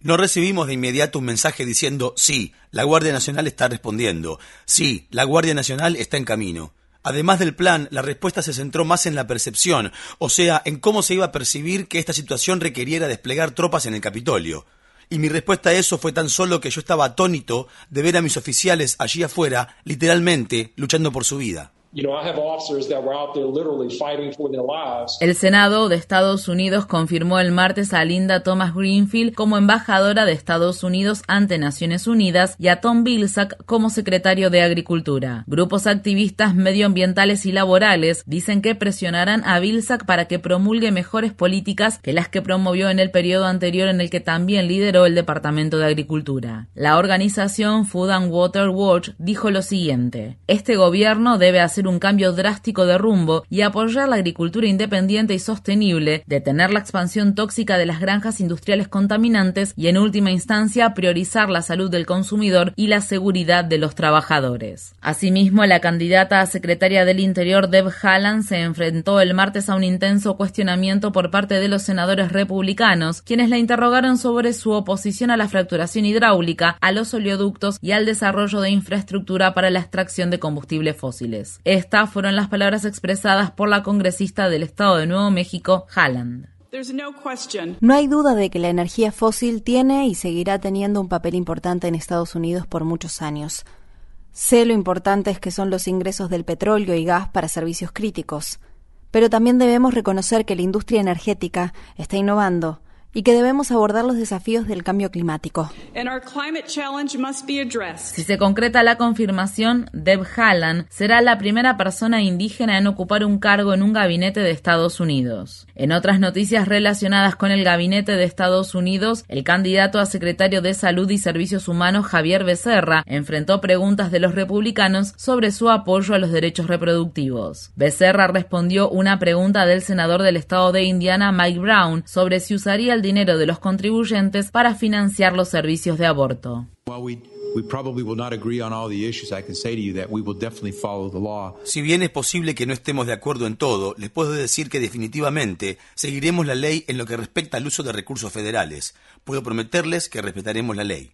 No recibimos de inmediato un mensaje diciendo, sí, la Guardia Nacional está respondiendo, sí, la Guardia Nacional está en camino. Además del plan, la respuesta se centró más en la percepción, o sea, en cómo se iba a percibir que esta situación requeriera desplegar tropas en el Capitolio. Y mi respuesta a eso fue tan solo que yo estaba atónito de ver a mis oficiales allí afuera, literalmente, luchando por su vida. El Senado de Estados Unidos confirmó el martes a Linda Thomas Greenfield como embajadora de Estados Unidos ante Naciones Unidas y a Tom Vilsack como secretario de Agricultura. Grupos activistas medioambientales y laborales dicen que presionarán a Vilsack para que promulgue mejores políticas que las que promovió en el periodo anterior en el que también lideró el Departamento de Agricultura. La organización Food and Water Watch dijo lo siguiente: Este gobierno debe hacer un cambio drástico de rumbo y apoyar la agricultura independiente y sostenible, detener la expansión tóxica de las granjas industriales contaminantes y, en última instancia, priorizar la salud del consumidor y la seguridad de los trabajadores. Asimismo, la candidata a secretaria del Interior, Deb Haaland, se enfrentó el martes a un intenso cuestionamiento por parte de los senadores republicanos, quienes la interrogaron sobre su oposición a la fracturación hidráulica, a los oleoductos y al desarrollo de infraestructura para la extracción de combustibles fósiles. Estas fueron las palabras expresadas por la congresista del Estado de Nuevo México, Halland. No hay duda de que la energía fósil tiene y seguirá teniendo un papel importante en Estados Unidos por muchos años. Sé lo importantes que son los ingresos del petróleo y gas para servicios críticos, pero también debemos reconocer que la industria energética está innovando y que debemos abordar los desafíos del cambio climático. Si se concreta la confirmación, Deb Haaland será la primera persona indígena en ocupar un cargo en un gabinete de Estados Unidos. En otras noticias relacionadas con el gabinete de Estados Unidos, el candidato a secretario de Salud y Servicios Humanos Javier Becerra enfrentó preguntas de los republicanos sobre su apoyo a los derechos reproductivos. Becerra respondió una pregunta del senador del estado de Indiana Mike Brown sobre si usaría el dinero de los contribuyentes para financiar los servicios de aborto. Si bien es posible que no estemos de acuerdo en todo, les puedo decir que definitivamente seguiremos la ley en lo que respecta al uso de recursos federales. Puedo prometerles que respetaremos la ley.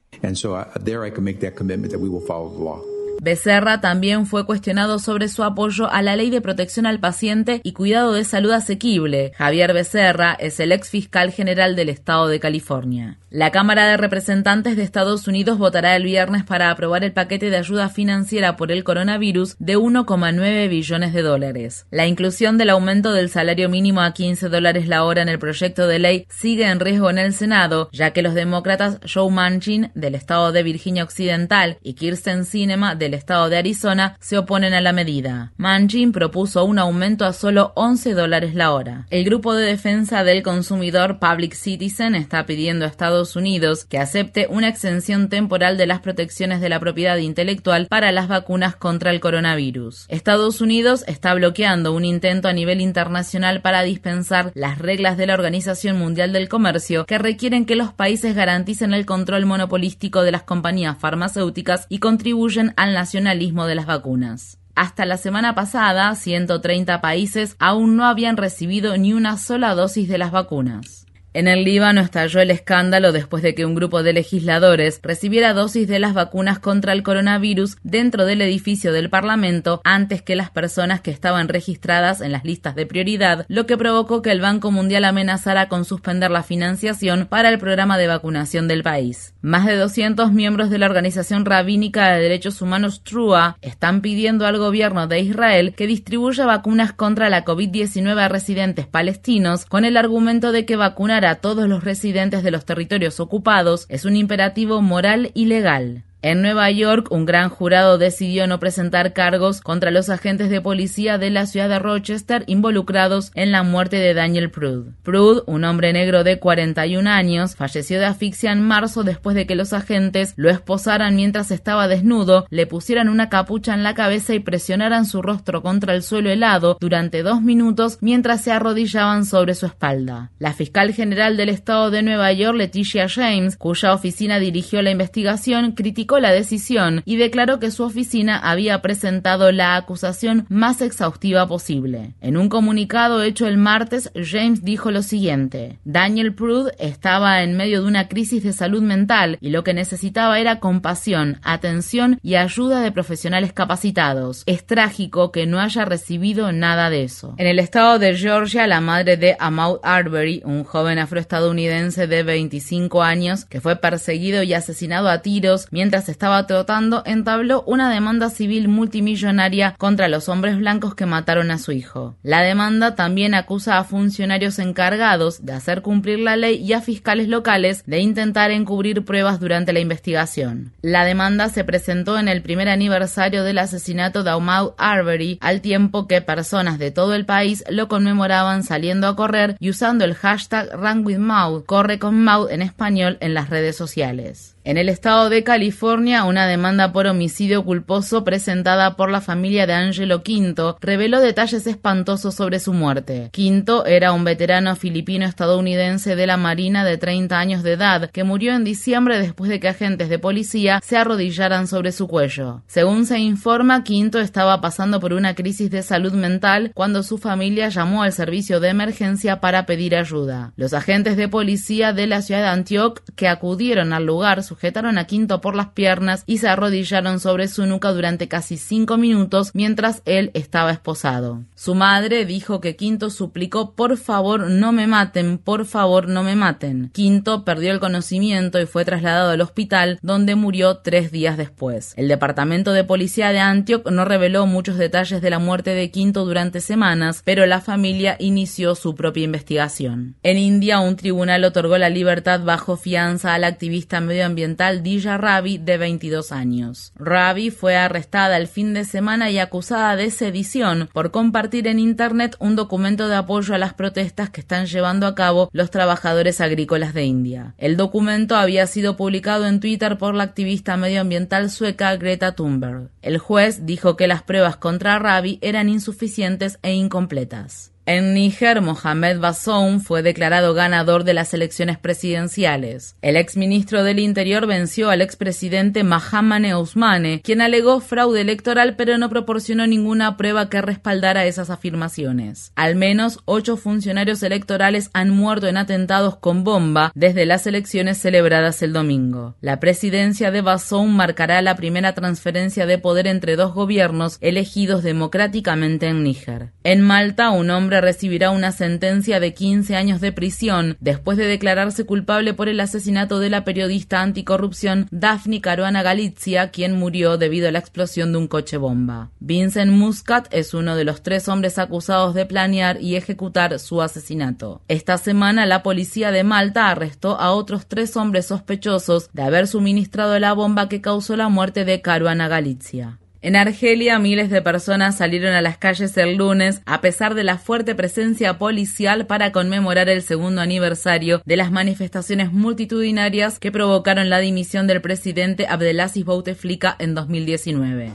Becerra también fue cuestionado sobre su apoyo a la ley de protección al paciente y cuidado de salud asequible. Javier Becerra es el ex fiscal general del estado de California. La Cámara de Representantes de Estados Unidos votará el viernes para aprobar el paquete de ayuda financiera por el coronavirus de 1,9 billones de dólares. La inclusión del aumento del salario mínimo a 15 dólares la hora en el proyecto de ley sigue en riesgo en el Senado, ya que los demócratas Joe Manchin del estado de Virginia Occidental y Kirsten Sinema del estado de Arizona se oponen a la medida. Manchin propuso un aumento a solo 11 dólares la hora. El grupo de defensa del consumidor Public Citizen está pidiendo a Estados Unidos que acepte una exención temporal de las protecciones de la propiedad intelectual para las vacunas contra el coronavirus. Estados Unidos está bloqueando un intento a nivel internacional para dispensar las reglas de la Organización Mundial del Comercio que requieren que los países garanticen el control monopolístico de las compañías farmacéuticas y contribuyen al nacionalismo de las vacunas. Hasta la semana pasada, 130 países aún no habían recibido ni una sola dosis de las vacunas. En el Líbano estalló el escándalo después de que un grupo de legisladores recibiera dosis de las vacunas contra el coronavirus dentro del edificio del Parlamento antes que las personas que estaban registradas en las listas de prioridad, lo que provocó que el Banco Mundial amenazara con suspender la financiación para el programa de vacunación del país. Más de 200 miembros de la Organización Rabínica de Derechos Humanos TRUA están pidiendo al gobierno de Israel que distribuya vacunas contra la COVID-19 a residentes palestinos con el argumento de que vacunar a todos los residentes de los territorios ocupados es un imperativo moral y legal. En Nueva York, un gran jurado decidió no presentar cargos contra los agentes de policía de la ciudad de Rochester involucrados en la muerte de Daniel Prude. Prude, un hombre negro de 41 años, falleció de asfixia en marzo después de que los agentes lo esposaran mientras estaba desnudo, le pusieran una capucha en la cabeza y presionaran su rostro contra el suelo helado durante dos minutos mientras se arrodillaban sobre su espalda. La fiscal general del estado de Nueva York, Leticia James, cuya oficina dirigió la investigación, criticó la decisión y declaró que su oficina había presentado la acusación más exhaustiva posible. En un comunicado hecho el martes, James dijo lo siguiente: Daniel Prude estaba en medio de una crisis de salud mental y lo que necesitaba era compasión, atención y ayuda de profesionales capacitados. Es trágico que no haya recibido nada de eso. En el estado de Georgia, la madre de Ahmaud Arbery, un joven afroestadounidense de 25 años que fue perseguido y asesinado a tiros mientras estaba tratando, entabló una demanda civil multimillonaria contra los hombres blancos que mataron a su hijo. La demanda también acusa a funcionarios encargados de hacer cumplir la ley y a fiscales locales de intentar encubrir pruebas durante la investigación. La demanda se presentó en el primer aniversario del asesinato de Ahmaud Arbery, al tiempo que personas de todo el país lo conmemoraban saliendo a correr y usando el hashtag Run with corre con en español en las redes sociales. En el estado de California, una demanda por homicidio culposo presentada por la familia de Angelo Quinto reveló detalles espantosos sobre su muerte. Quinto era un veterano filipino-estadounidense de la Marina de 30 años de edad que murió en diciembre después de que agentes de policía se arrodillaran sobre su cuello. Según se informa, Quinto estaba pasando por una crisis de salud mental cuando su familia llamó al servicio de emergencia para pedir ayuda. Los agentes de policía de la ciudad de Antioch que acudieron al lugar sujetaron a Quinto por las piernas y se arrodillaron sobre su nuca durante casi cinco minutos mientras él estaba esposado. Su madre dijo que Quinto suplicó por favor no me maten, por favor no me maten. Quinto perdió el conocimiento y fue trasladado al hospital donde murió tres días después. El departamento de policía de Antioch no reveló muchos detalles de la muerte de Quinto durante semanas, pero la familia inició su propia investigación. En India, un tribunal otorgó la libertad bajo fianza al activista medioambiental Dija Ravi, de 22 años. Ravi fue arrestada el fin de semana y acusada de sedición por compartir en Internet un documento de apoyo a las protestas que están llevando a cabo los trabajadores agrícolas de India. El documento había sido publicado en Twitter por la activista medioambiental sueca Greta Thunberg. El juez dijo que las pruebas contra Ravi eran insuficientes e incompletas. En Níger, Mohamed Bazoum fue declarado ganador de las elecciones presidenciales. El exministro del Interior venció al expresidente Mahamane Ousmane, quien alegó fraude electoral pero no proporcionó ninguna prueba que respaldara esas afirmaciones. Al menos ocho funcionarios electorales han muerto en atentados con bomba desde las elecciones celebradas el domingo. La presidencia de Bazoum marcará la primera transferencia de poder entre dos gobiernos elegidos democráticamente en Níger. En Malta, un recibirá una sentencia de 15 años de prisión después de declararse culpable por el asesinato de la periodista anticorrupción Daphne Caruana Galizia, quien murió debido a la explosión de un coche bomba. Vincent Muscat es uno de los tres hombres acusados de planear y ejecutar su asesinato. Esta semana la policía de Malta arrestó a otros tres hombres sospechosos de haber suministrado la bomba que causó la muerte de Caruana Galizia. En Argelia, miles de personas salieron a las calles el lunes a pesar de la fuerte presencia policial para conmemorar el segundo aniversario de las manifestaciones multitudinarias que provocaron la dimisión del presidente Abdelaziz Bouteflika en 2019.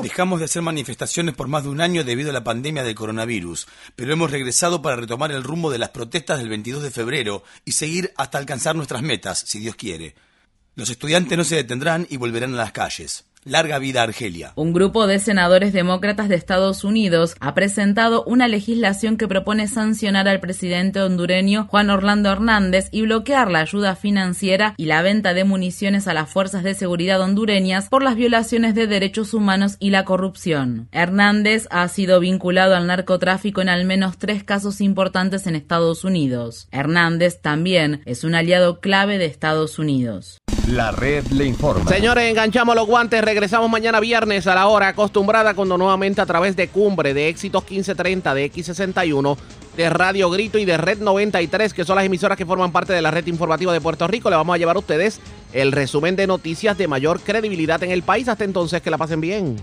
Dejamos de hacer manifestaciones por más de un año debido a la pandemia del coronavirus, pero hemos regresado para retomar el rumbo de las protestas del 22 de febrero y seguir hasta alcanzar nuestras metas, si Dios quiere. Los estudiantes no se detendrán y volverán a las calles. Larga vida Argelia. Un grupo de senadores demócratas de Estados Unidos ha presentado una legislación que propone sancionar al presidente hondureño Juan Orlando Hernández y bloquear la ayuda financiera y la venta de municiones a las fuerzas de seguridad hondureñas por las violaciones de derechos humanos y la corrupción. Hernández ha sido vinculado al narcotráfico en al menos tres casos importantes en Estados Unidos. Hernández también es un aliado clave de Estados Unidos. La red le informa. Señores, enganchamos los guantes. Regresamos mañana viernes a la hora acostumbrada cuando nuevamente a través de Cumbre, de Éxitos 1530, de X61, de Radio Grito y de Red 93, que son las emisoras que forman parte de la red informativa de Puerto Rico, le vamos a llevar a ustedes el resumen de noticias de mayor credibilidad en el país. Hasta entonces, que la pasen bien.